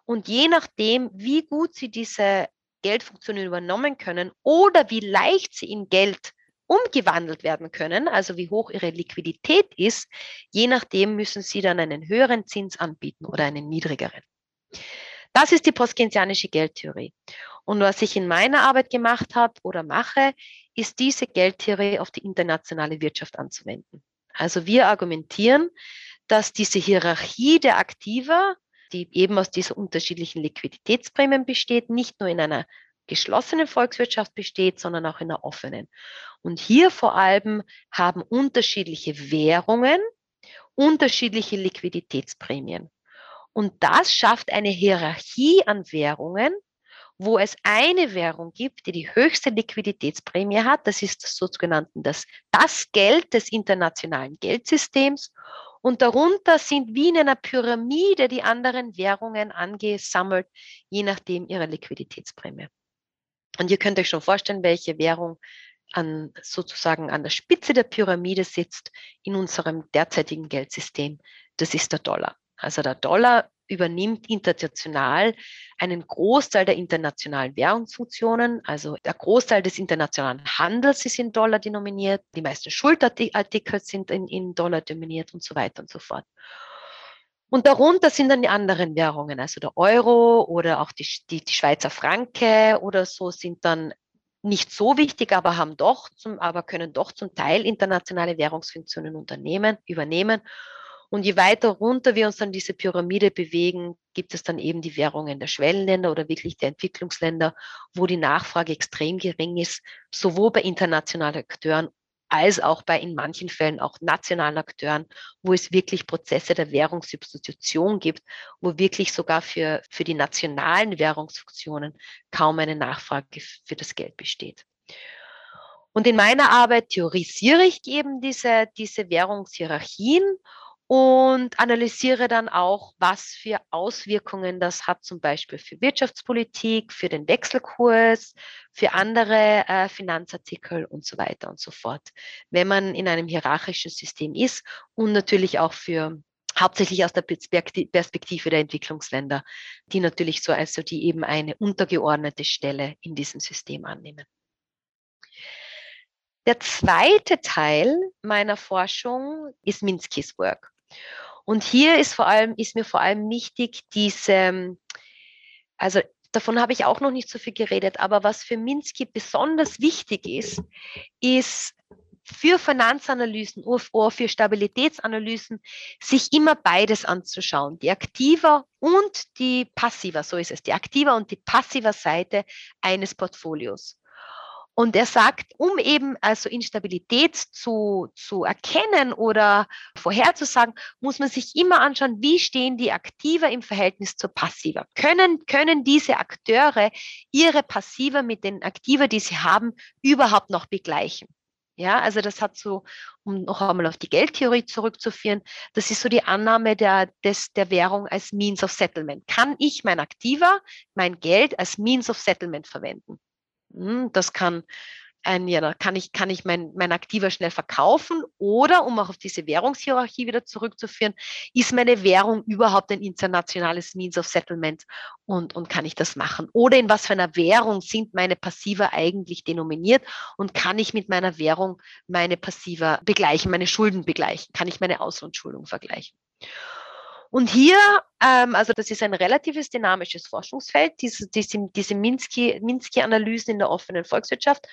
Und je nachdem, wie gut sie diese Geldfunktionen übernommen können oder wie leicht sie in Geld umgewandelt werden können, also wie hoch ihre Liquidität ist, je nachdem müssen sie dann einen höheren Zins anbieten oder einen niedrigeren. Das ist die postkeynesianische Geldtheorie. Und was ich in meiner Arbeit gemacht habe oder mache, ist diese Geldtheorie auf die internationale Wirtschaft anzuwenden. Also wir argumentieren, dass diese Hierarchie der Aktiva, die eben aus dieser unterschiedlichen Liquiditätsprämien besteht, nicht nur in einer geschlossenen Volkswirtschaft besteht, sondern auch in einer offenen. Und hier vor allem haben unterschiedliche Währungen unterschiedliche Liquiditätsprämien. Und das schafft eine Hierarchie an Währungen, wo es eine Währung gibt, die die höchste Liquiditätsprämie hat. Das ist das sogenannte das, das Geld des internationalen Geldsystems. Und darunter sind wie in einer Pyramide die anderen Währungen angesammelt, je nachdem ihrer Liquiditätsprämie. Und ihr könnt euch schon vorstellen, welche Währung an, sozusagen an der Spitze der Pyramide sitzt in unserem derzeitigen Geldsystem. Das ist der Dollar. Also der Dollar übernimmt international einen Großteil der internationalen Währungsfunktionen. Also der Großteil des internationalen Handels ist in Dollar denominiert. Die meisten Schuldartikel sind in, in Dollar dominiert und so weiter und so fort. Und darunter sind dann die anderen Währungen, also der Euro oder auch die, die, die Schweizer Franke oder so sind dann nicht so wichtig, aber haben doch zum, aber können doch zum Teil internationale Währungsfunktionen unternehmen, übernehmen. Und je weiter runter wir uns dann diese Pyramide bewegen, gibt es dann eben die Währungen der Schwellenländer oder wirklich der Entwicklungsländer, wo die Nachfrage extrem gering ist, sowohl bei internationalen Akteuren als auch bei in manchen Fällen auch nationalen Akteuren, wo es wirklich Prozesse der Währungssubstitution gibt, wo wirklich sogar für, für die nationalen Währungsfunktionen kaum eine Nachfrage für das Geld besteht. Und in meiner Arbeit theorisiere ich eben diese, diese Währungshierarchien und analysiere dann auch, was für Auswirkungen das hat, zum Beispiel für Wirtschaftspolitik, für den Wechselkurs, für andere äh, Finanzartikel und so weiter und so fort, wenn man in einem hierarchischen System ist und natürlich auch für hauptsächlich aus der Perspektive der Entwicklungsländer, die natürlich so, also die eben eine untergeordnete Stelle in diesem System annehmen. Der zweite Teil meiner Forschung ist Minsky's Work. Und hier ist vor allem, ist mir vor allem wichtig, diese, also davon habe ich auch noch nicht so viel geredet, aber was für Minsky besonders wichtig ist, ist für Finanzanalysen oder für Stabilitätsanalysen sich immer beides anzuschauen, die aktive und die passive, so ist es, die aktive und die passive Seite eines Portfolios. Und er sagt, um eben also Instabilität zu, zu erkennen oder vorherzusagen, muss man sich immer anschauen, wie stehen die Aktiver im Verhältnis zur Passiver. Können, können diese Akteure ihre Passiver mit den Aktiver, die sie haben, überhaupt noch begleichen? Ja, also das hat so, um noch einmal auf die Geldtheorie zurückzuführen, das ist so die Annahme der, des, der Währung als Means of Settlement. Kann ich mein Aktiver, mein Geld als Means of Settlement verwenden? Hm, das kann ein, ja, kann ich, kann ich mein, mein Aktiver schnell verkaufen oder, um auch auf diese Währungshierarchie wieder zurückzuführen, ist meine Währung überhaupt ein internationales Means of Settlement und, und kann ich das machen? Oder in was für einer Währung sind meine Passiver eigentlich denominiert und kann ich mit meiner Währung meine Passiver begleichen, meine Schulden begleichen? Kann ich meine Auslandsschuldung vergleichen? Und hier, ähm, also das ist ein relatives dynamisches Forschungsfeld, diese, diese, diese Minsky-Analysen in der offenen Volkswirtschaft.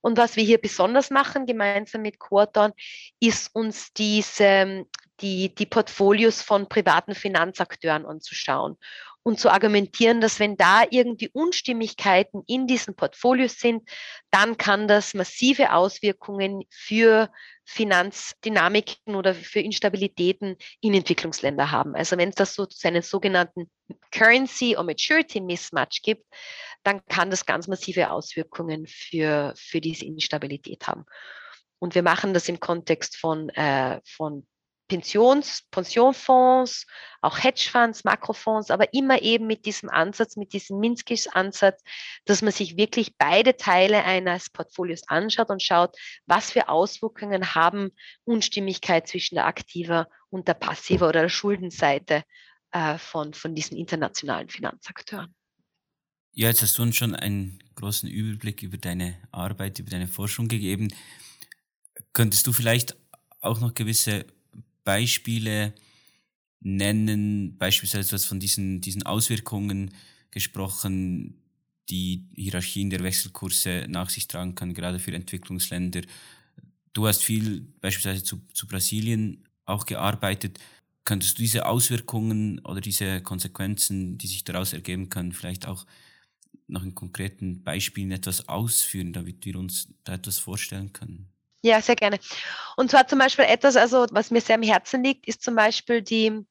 Und was wir hier besonders machen, gemeinsam mit Quarton, ist uns diese, die, die Portfolios von privaten Finanzakteuren anzuschauen und zu argumentieren, dass wenn da irgendwie Unstimmigkeiten in diesen Portfolios sind, dann kann das massive Auswirkungen für Finanzdynamiken oder für Instabilitäten in Entwicklungsländern haben. Also wenn es das so einen sogenannten Currency or Maturity Mismatch gibt, dann kann das ganz massive Auswirkungen für, für diese Instabilität haben. Und wir machen das im Kontext von, äh, von Pensions, Pensionfonds, auch Hedgefonds, Makrofonds, aber immer eben mit diesem Ansatz, mit diesem Minskis Ansatz, dass man sich wirklich beide Teile eines Portfolios anschaut und schaut, was für Auswirkungen haben Unstimmigkeit zwischen der aktiver und der passiver oder der Schuldenseite äh, von, von diesen internationalen Finanzakteuren. Ja, jetzt hast du uns schon einen großen Überblick über deine Arbeit, über deine Forschung gegeben. Könntest du vielleicht auch noch gewisse Beispiele nennen? Beispielsweise, hast von diesen, diesen Auswirkungen gesprochen, die Hierarchien der Wechselkurse nach sich tragen kann, gerade für Entwicklungsländer. Du hast viel beispielsweise zu, zu Brasilien auch gearbeitet. Könntest du diese Auswirkungen oder diese Konsequenzen, die sich daraus ergeben können, vielleicht auch nach in konkreten Beispielen etwas ausführen, damit wir uns da etwas vorstellen können? Ja, sehr gerne. Und zwar zum Beispiel etwas, also was mir sehr am Herzen liegt, ist zum Beispiel die,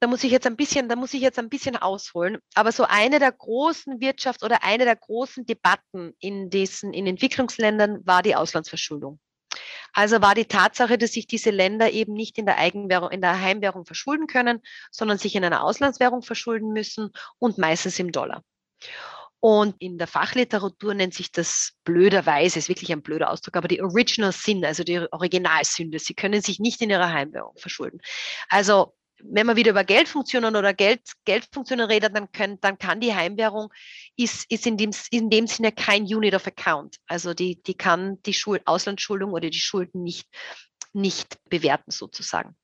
da muss ich jetzt ein bisschen, da muss ich jetzt ein bisschen ausholen. Aber so eine der großen Wirtschafts- oder eine der großen Debatten in diesen, in Entwicklungsländern war die Auslandsverschuldung. Also war die Tatsache, dass sich diese Länder eben nicht in der Eigenwährung, in der Heimwährung verschulden können, sondern sich in einer Auslandswährung verschulden müssen und meistens im Dollar. Und in der Fachliteratur nennt sich das blöderweise, ist wirklich ein blöder Ausdruck, aber die Original Sin, also die Originalsünde. Sie können sich nicht in ihrer Heimwährung verschulden. Also wenn man wieder über Geldfunktionen oder Geld, Geldfunktionen redet, dann, können, dann kann die Heimwährung, ist, ist in, dem, in dem Sinne kein Unit of Account. Also die, die kann die Schul Auslandsschuldung oder die Schulden nicht nicht bewerten sozusagen.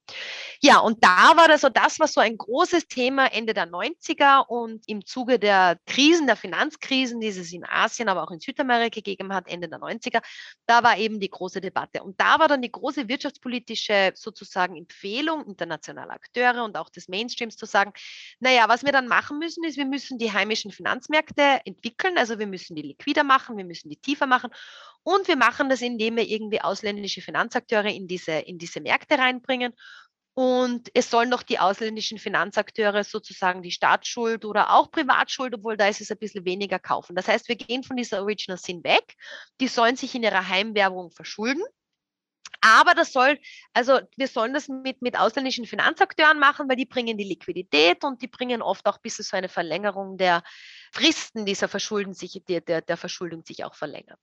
Ja, und da war das so, das war so ein großes Thema Ende der 90er und im Zuge der Krisen, der Finanzkrisen, die es in Asien, aber auch in Südamerika gegeben hat, Ende der 90er, da war eben die große Debatte. Und da war dann die große wirtschaftspolitische sozusagen Empfehlung internationaler Akteure und auch des Mainstreams zu sagen, naja, was wir dann machen müssen, ist, wir müssen die heimischen Finanzmärkte entwickeln, also wir müssen die liquider machen, wir müssen die tiefer machen und wir machen das, indem wir irgendwie ausländische Finanzakteure in diese, in diese Märkte reinbringen. Und es sollen doch die ausländischen Finanzakteure sozusagen die Staatsschuld oder auch Privatschuld, obwohl da ist es ein bisschen weniger kaufen. Das heißt, wir gehen von dieser Original Sin weg. Die sollen sich in ihrer Heimwerbung verschulden. Aber das soll, also wir sollen das mit, mit ausländischen Finanzakteuren machen, weil die bringen die Liquidität und die bringen oft auch ein bisschen so eine Verlängerung der Fristen dieser Verschulden sich, der, der, der Verschuldung sich auch verlängert.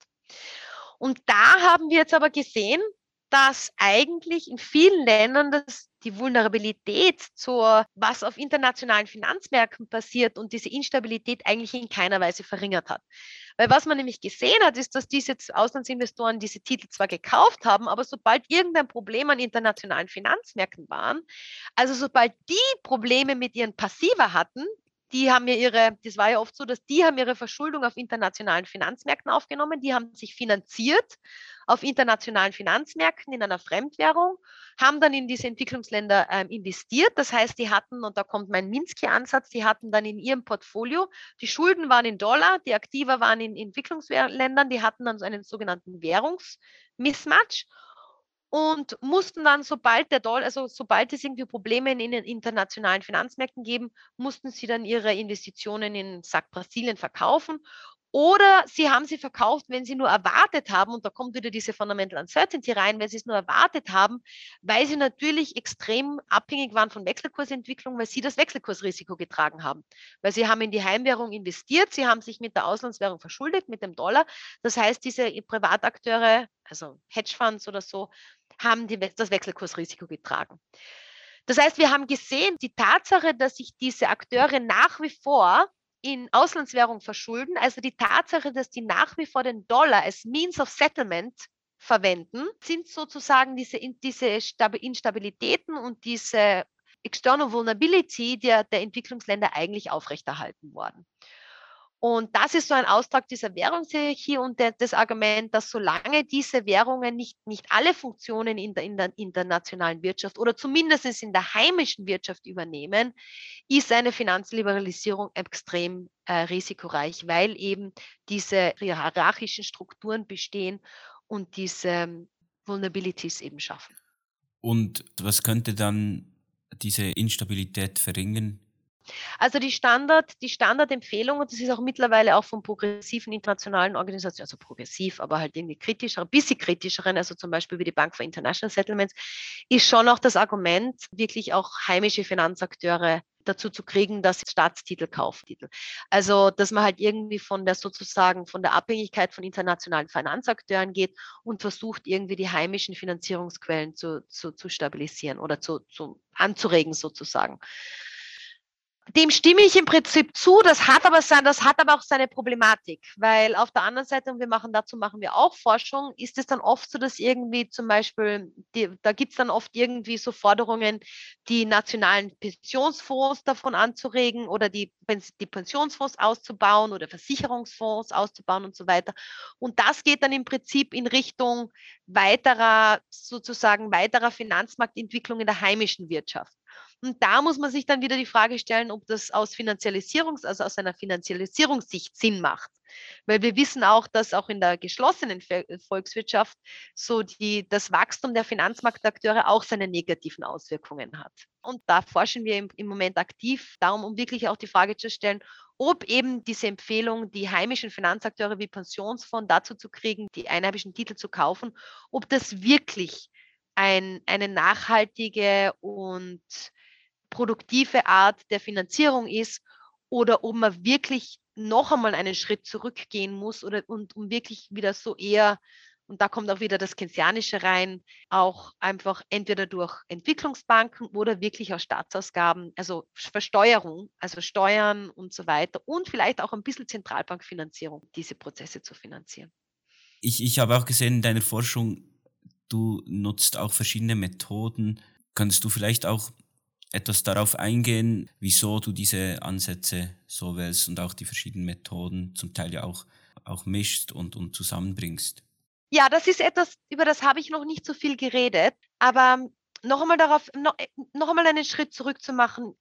Und da haben wir jetzt aber gesehen, dass eigentlich in vielen Ländern das, die Vulnerabilität zur, was auf internationalen Finanzmärkten passiert und diese Instabilität eigentlich in keiner Weise verringert hat. Weil was man nämlich gesehen hat, ist, dass diese Auslandsinvestoren diese Titel zwar gekauft haben, aber sobald irgendein Problem an internationalen Finanzmärkten waren, also sobald die Probleme mit ihren Passiva hatten, die haben mir ihre, das war ja oft so, dass die haben ihre Verschuldung auf internationalen Finanzmärkten aufgenommen, die haben sich finanziert auf internationalen Finanzmärkten in einer Fremdwährung, haben dann in diese Entwicklungsländer ähm, investiert. Das heißt, die hatten, und da kommt mein Minsky-Ansatz, die hatten dann in ihrem Portfolio, die Schulden waren in Dollar, die Aktiva waren in Entwicklungsländern, die hatten dann so einen sogenannten Währungsmismatch und mussten dann, sobald der Dollar, also sobald es irgendwie Probleme in den internationalen Finanzmärkten geben, mussten sie dann ihre Investitionen in Sack Brasilien verkaufen. Oder sie haben sie verkauft, wenn sie nur erwartet haben, und da kommt wieder diese Fundamental Uncertainty rein, wenn sie es nur erwartet haben, weil sie natürlich extrem abhängig waren von Wechselkursentwicklung, weil sie das Wechselkursrisiko getragen haben. Weil sie haben in die Heimwährung investiert, sie haben sich mit der Auslandswährung verschuldet, mit dem Dollar. Das heißt, diese Privatakteure, also Hedgefonds oder so, haben die, das Wechselkursrisiko getragen. Das heißt, wir haben gesehen, die Tatsache, dass sich diese Akteure nach wie vor in Auslandswährung verschulden, also die Tatsache, dass die nach wie vor den Dollar als Means of Settlement verwenden, sind sozusagen diese, diese Instabilitäten und diese External Vulnerability der, der Entwicklungsländer eigentlich aufrechterhalten worden. Und das ist so ein Austrag dieser Währungshierarchie und der, das Argument, dass solange diese Währungen nicht, nicht alle Funktionen in der, in der internationalen Wirtschaft oder zumindest in der heimischen Wirtschaft übernehmen, ist eine Finanzliberalisierung extrem äh, risikoreich, weil eben diese hierarchischen Strukturen bestehen und diese ähm, Vulnerabilities eben schaffen. Und was könnte dann diese Instabilität verringern? Also die Standard, die Standardempfehlung, und das ist auch mittlerweile auch von progressiven internationalen Organisationen, also progressiv, aber halt irgendwie kritischer, ein bisschen kritischeren, also zum Beispiel wie die Bank for International Settlements, ist schon auch das Argument, wirklich auch heimische Finanzakteure dazu zu kriegen, dass Staatstitel kaufen. Also, dass man halt irgendwie von der sozusagen von der Abhängigkeit von internationalen Finanzakteuren geht und versucht, irgendwie die heimischen Finanzierungsquellen zu, zu, zu stabilisieren oder zu, zu anzuregen sozusagen dem stimme ich im Prinzip zu. Das hat aber sein, das hat aber auch seine Problematik, weil auf der anderen Seite, und wir machen dazu machen wir auch Forschung, ist es dann oft so, dass irgendwie zum Beispiel, die, da gibt es dann oft irgendwie so Forderungen, die nationalen Pensionsfonds davon anzuregen oder die, die Pensionsfonds auszubauen oder Versicherungsfonds auszubauen und so weiter. Und das geht dann im Prinzip in Richtung weiterer, sozusagen weiterer Finanzmarktentwicklung in der heimischen Wirtschaft. Und da muss man sich dann wieder die Frage stellen, ob das aus Finanzialisierungs-, also aus einer Finanzialisierungssicht Sinn macht. Weil wir wissen auch, dass auch in der geschlossenen Volkswirtschaft so die, das Wachstum der Finanzmarktakteure auch seine negativen Auswirkungen hat. Und da forschen wir im, im Moment aktiv darum, um wirklich auch die Frage zu stellen, ob eben diese Empfehlung, die heimischen Finanzakteure wie Pensionsfonds dazu zu kriegen, die einheimischen Titel zu kaufen, ob das wirklich ein, eine nachhaltige und produktive Art der Finanzierung ist oder ob man wirklich noch einmal einen Schritt zurückgehen muss oder und um wirklich wieder so eher, und da kommt auch wieder das Keynesianische rein, auch einfach entweder durch Entwicklungsbanken oder wirklich aus Staatsausgaben, also Versteuerung, also Steuern und so weiter und vielleicht auch ein bisschen Zentralbankfinanzierung, diese Prozesse zu finanzieren. Ich, ich habe auch gesehen in deiner Forschung, Du nutzt auch verschiedene Methoden. Kannst du vielleicht auch etwas darauf eingehen, wieso du diese Ansätze so wählst und auch die verschiedenen Methoden zum Teil ja auch, auch mischst und, und zusammenbringst? Ja, das ist etwas, über das habe ich noch nicht so viel geredet, aber noch einmal darauf, noch, noch einmal einen Schritt zurück zu machen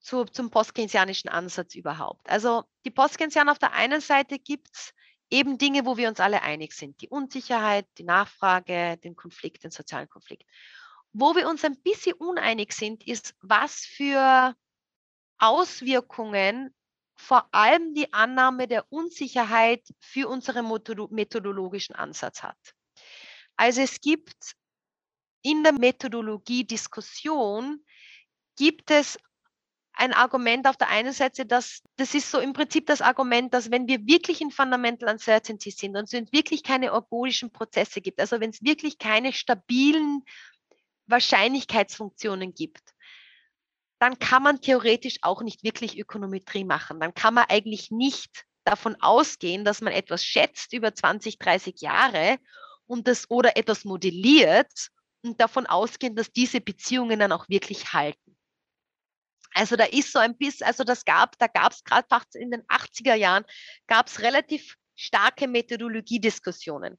zu, zum postkeynesianischen Ansatz überhaupt. Also die Postkeynesianer auf der einen Seite gibt es eben Dinge, wo wir uns alle einig sind. Die Unsicherheit, die Nachfrage, den Konflikt, den sozialen Konflikt. Wo wir uns ein bisschen uneinig sind, ist, was für Auswirkungen vor allem die Annahme der Unsicherheit für unseren methodologischen Ansatz hat. Also es gibt in der Methodologie Diskussion, gibt es ein Argument auf der einen Seite, dass das ist so im Prinzip das Argument, dass wenn wir wirklich in Fundamental Uncertainty sind und es wirklich keine organischen Prozesse gibt, also wenn es wirklich keine stabilen Wahrscheinlichkeitsfunktionen gibt, dann kann man theoretisch auch nicht wirklich Ökonometrie machen. Dann kann man eigentlich nicht davon ausgehen, dass man etwas schätzt über 20, 30 Jahre und das oder etwas modelliert und davon ausgehen, dass diese Beziehungen dann auch wirklich halten. Also da ist so ein bisschen, also das gab, da gab es gerade in den 80er Jahren, gab es relativ starke Methodologiediskussionen.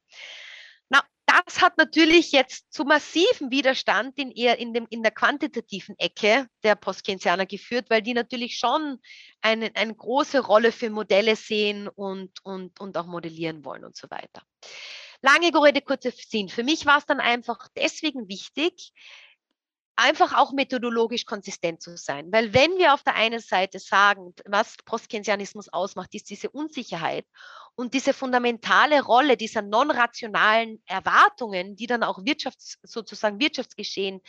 Das hat natürlich jetzt zu massiven Widerstand in, eher in, dem, in der quantitativen Ecke der Postkeynesianer geführt, weil die natürlich schon eine, eine große Rolle für Modelle sehen und, und, und auch modellieren wollen und so weiter. Lange Rede, kurzer Sinn. Für mich war es dann einfach deswegen wichtig, einfach auch methodologisch konsistent zu sein. Weil wenn wir auf der einen Seite sagen, was Postkeynesianismus ausmacht, ist diese Unsicherheit und diese fundamentale Rolle dieser non-rationalen Erwartungen, die dann auch Wirtschafts-, sozusagen Wirtschaftsgeschehen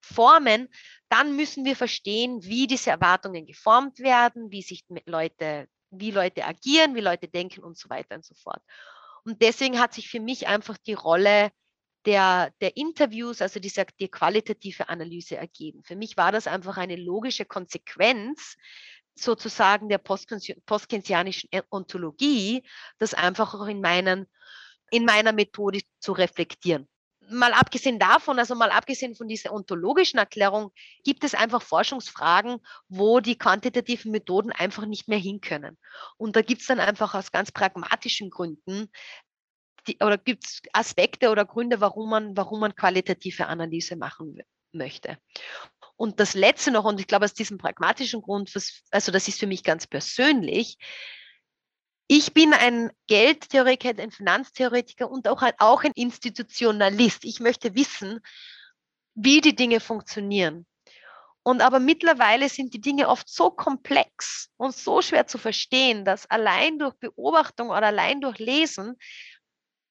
formen, dann müssen wir verstehen, wie diese Erwartungen geformt werden, wie sich Leute, wie Leute agieren, wie Leute denken und so weiter und so fort. Und deswegen hat sich für mich einfach die Rolle der, der Interviews, also dieser, die qualitative Analyse ergeben. Für mich war das einfach eine logische Konsequenz sozusagen der postkensianischen Ontologie, das einfach auch in, meinen, in meiner Methode zu reflektieren. Mal abgesehen davon, also mal abgesehen von dieser ontologischen Erklärung, gibt es einfach Forschungsfragen, wo die quantitativen Methoden einfach nicht mehr hin können. Und da gibt es dann einfach aus ganz pragmatischen Gründen die, oder gibt es Aspekte oder Gründe, warum man, warum man qualitative Analyse machen möchte. Und das Letzte noch, und ich glaube, aus diesem pragmatischen Grund, also das ist für mich ganz persönlich, ich bin ein Geldtheoretiker, ein Finanztheoretiker und auch ein, auch ein Institutionalist. Ich möchte wissen, wie die Dinge funktionieren. Und aber mittlerweile sind die Dinge oft so komplex und so schwer zu verstehen, dass allein durch Beobachtung oder allein durch Lesen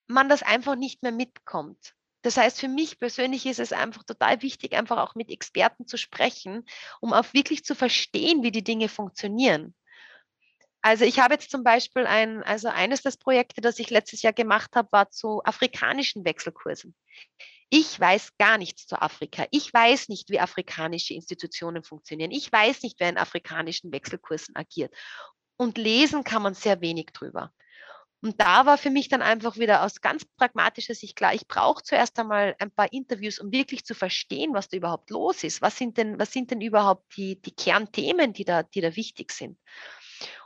man das einfach nicht mehr mitkommt. Das heißt, für mich persönlich ist es einfach total wichtig, einfach auch mit Experten zu sprechen, um auch wirklich zu verstehen, wie die Dinge funktionieren. Also ich habe jetzt zum Beispiel ein, also eines der Projekte, das ich letztes Jahr gemacht habe, war zu afrikanischen Wechselkursen. Ich weiß gar nichts zu Afrika. Ich weiß nicht, wie afrikanische Institutionen funktionieren. Ich weiß nicht, wer in afrikanischen Wechselkursen agiert. Und lesen kann man sehr wenig drüber. Und da war für mich dann einfach wieder aus ganz pragmatischer Sicht klar, ich brauche zuerst einmal ein paar Interviews, um wirklich zu verstehen, was da überhaupt los ist. Was sind denn, was sind denn überhaupt die, die Kernthemen, die da, die da wichtig sind?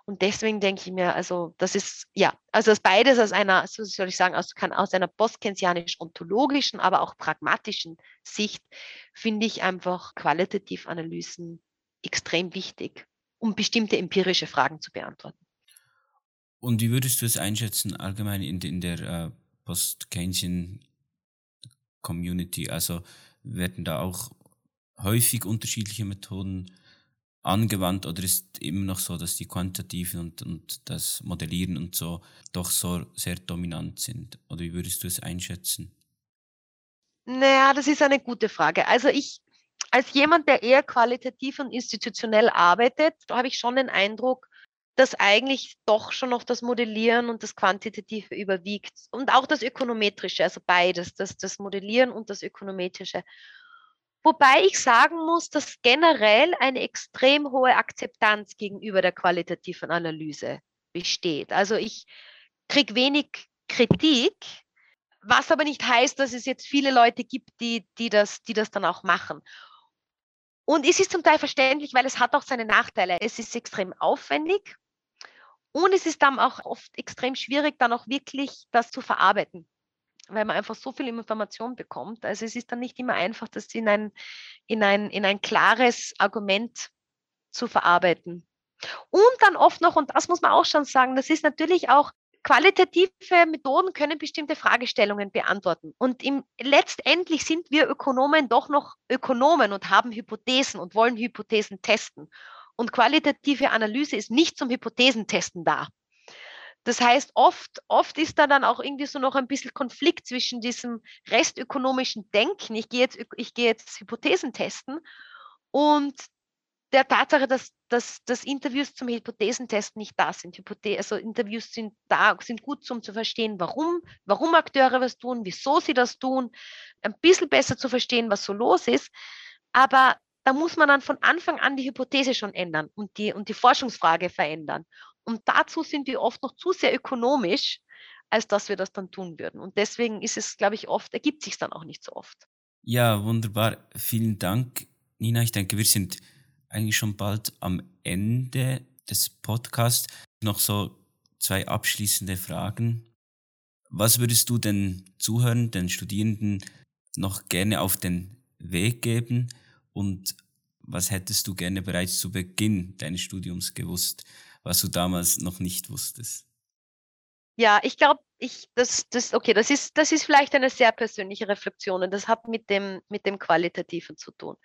Und deswegen denke ich mir, also das ist, ja, also das beides aus einer, so soll ich sagen, aus, kann aus einer postkensianisch-ontologischen, aber auch pragmatischen Sicht, finde ich einfach qualitativ Analysen extrem wichtig, um bestimmte empirische Fragen zu beantworten. Und wie würdest du es einschätzen allgemein in, in der äh, Post-Keynesian-Community? Also werden da auch häufig unterschiedliche Methoden angewandt oder ist immer noch so, dass die quantitativen und, und das Modellieren und so doch so sehr dominant sind? Oder wie würdest du es einschätzen? Naja, das ist eine gute Frage. Also ich, als jemand, der eher qualitativ und institutionell arbeitet, habe ich schon den Eindruck, dass eigentlich doch schon noch das Modellieren und das Quantitative überwiegt und auch das Ökonometrische, also beides, das, das Modellieren und das Ökonometrische. Wobei ich sagen muss, dass generell eine extrem hohe Akzeptanz gegenüber der qualitativen Analyse besteht. Also ich kriege wenig Kritik, Was aber nicht heißt, dass es jetzt viele Leute gibt, die, die, das, die das dann auch machen. Und es ist zum Teil verständlich, weil es hat auch seine Nachteile. Es ist extrem aufwendig und es ist dann auch oft extrem schwierig, dann auch wirklich das zu verarbeiten, weil man einfach so viel Information bekommt. Also es ist dann nicht immer einfach, das in ein, in ein, in ein klares Argument zu verarbeiten. Und dann oft noch, und das muss man auch schon sagen, das ist natürlich auch Qualitative Methoden können bestimmte Fragestellungen beantworten. Und im, letztendlich sind wir Ökonomen doch noch Ökonomen und haben Hypothesen und wollen Hypothesen testen. Und qualitative Analyse ist nicht zum Hypothesentesten da. Das heißt, oft, oft ist da dann auch irgendwie so noch ein bisschen Konflikt zwischen diesem restökonomischen Denken, ich gehe jetzt, ich gehe jetzt Hypothesen testen, und der Tatsache, dass, dass, dass Interviews zum Hypothesentest nicht da sind. Hypothe also Interviews sind da, sind gut, um zu verstehen, warum, warum Akteure was tun, wieso sie das tun, ein bisschen besser zu verstehen, was so los ist. Aber da muss man dann von Anfang an die Hypothese schon ändern und die, und die Forschungsfrage verändern. Und dazu sind wir oft noch zu sehr ökonomisch, als dass wir das dann tun würden. Und deswegen ist es, glaube ich, oft, ergibt sich dann auch nicht so oft. Ja, wunderbar. Vielen Dank, Nina. Ich denke, wir sind eigentlich schon bald am Ende des Podcasts. Noch so zwei abschließende Fragen. Was würdest du den Zuhörern, den Studierenden noch gerne auf den Weg geben und was hättest du gerne bereits zu Beginn deines Studiums gewusst, was du damals noch nicht wusstest? Ja, ich glaube, ich, das, das, okay, das ist, das ist vielleicht eine sehr persönliche Reflexion und das hat mit dem, mit dem Qualitativen zu tun.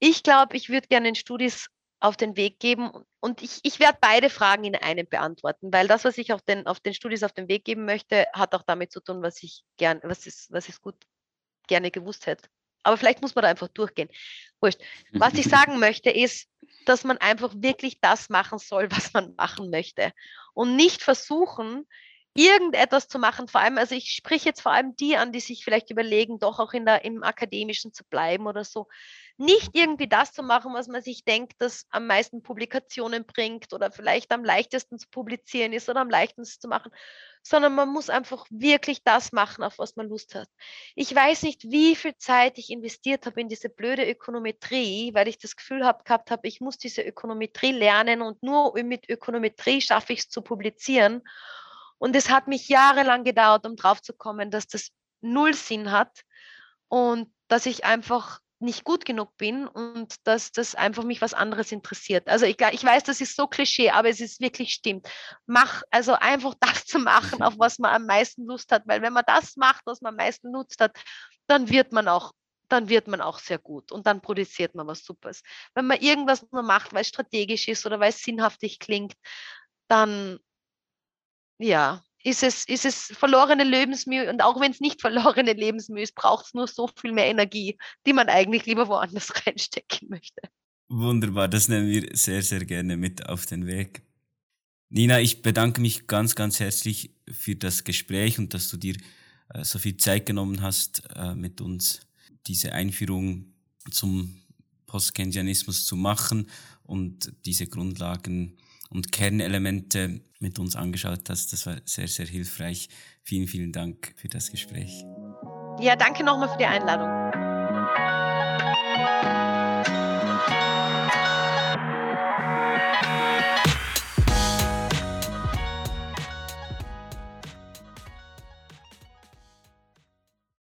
Ich glaube, ich würde gerne den Studis auf den Weg geben und ich, ich werde beide Fragen in einem beantworten, weil das, was ich auf den, auf den Studis auf den Weg geben möchte, hat auch damit zu tun, was ich gern, was ist, was ich gut gerne gewusst hätte. Aber vielleicht muss man da einfach durchgehen. Wurscht. Was ich sagen möchte, ist, dass man einfach wirklich das machen soll, was man machen möchte. Und nicht versuchen, irgendetwas zu machen, vor allem, also ich spreche jetzt vor allem die an, die sich vielleicht überlegen, doch auch in der, im Akademischen zu bleiben oder so. Nicht irgendwie das zu machen, was man sich denkt, das am meisten Publikationen bringt oder vielleicht am leichtesten zu publizieren ist oder am leichtesten zu machen, sondern man muss einfach wirklich das machen, auf was man Lust hat. Ich weiß nicht, wie viel Zeit ich investiert habe in diese blöde Ökonometrie, weil ich das Gefühl hab, gehabt habe, ich muss diese Ökonometrie lernen und nur mit Ökonometrie schaffe ich es zu publizieren. Und es hat mich jahrelang gedauert, um drauf zu kommen, dass das null Sinn hat und dass ich einfach nicht gut genug bin und dass das einfach mich was anderes interessiert. Also ich, ich weiß, das ist so Klischee, aber es ist wirklich stimmt. Mach also einfach das zu machen, auf was man am meisten Lust hat, weil wenn man das macht, was man am meisten nutzt hat, dann wird man auch dann wird man auch sehr gut und dann produziert man was Supers. Wenn man irgendwas nur macht, weil es strategisch ist oder weil es sinnhaftig klingt, dann ja, ist es, ist es verlorene Lebensmühe. Und auch wenn es nicht verlorene Lebensmühe ist, braucht es nur so viel mehr Energie, die man eigentlich lieber woanders reinstecken möchte. Wunderbar, das nehmen wir sehr, sehr gerne mit auf den Weg. Nina, ich bedanke mich ganz, ganz herzlich für das Gespräch und dass du dir äh, so viel Zeit genommen hast, äh, mit uns diese Einführung zum Postkeynesianismus zu machen und diese Grundlagen und Kernelemente mit uns angeschaut hast. Das war sehr, sehr hilfreich. Vielen, vielen Dank für das Gespräch. Ja, danke nochmal für die Einladung.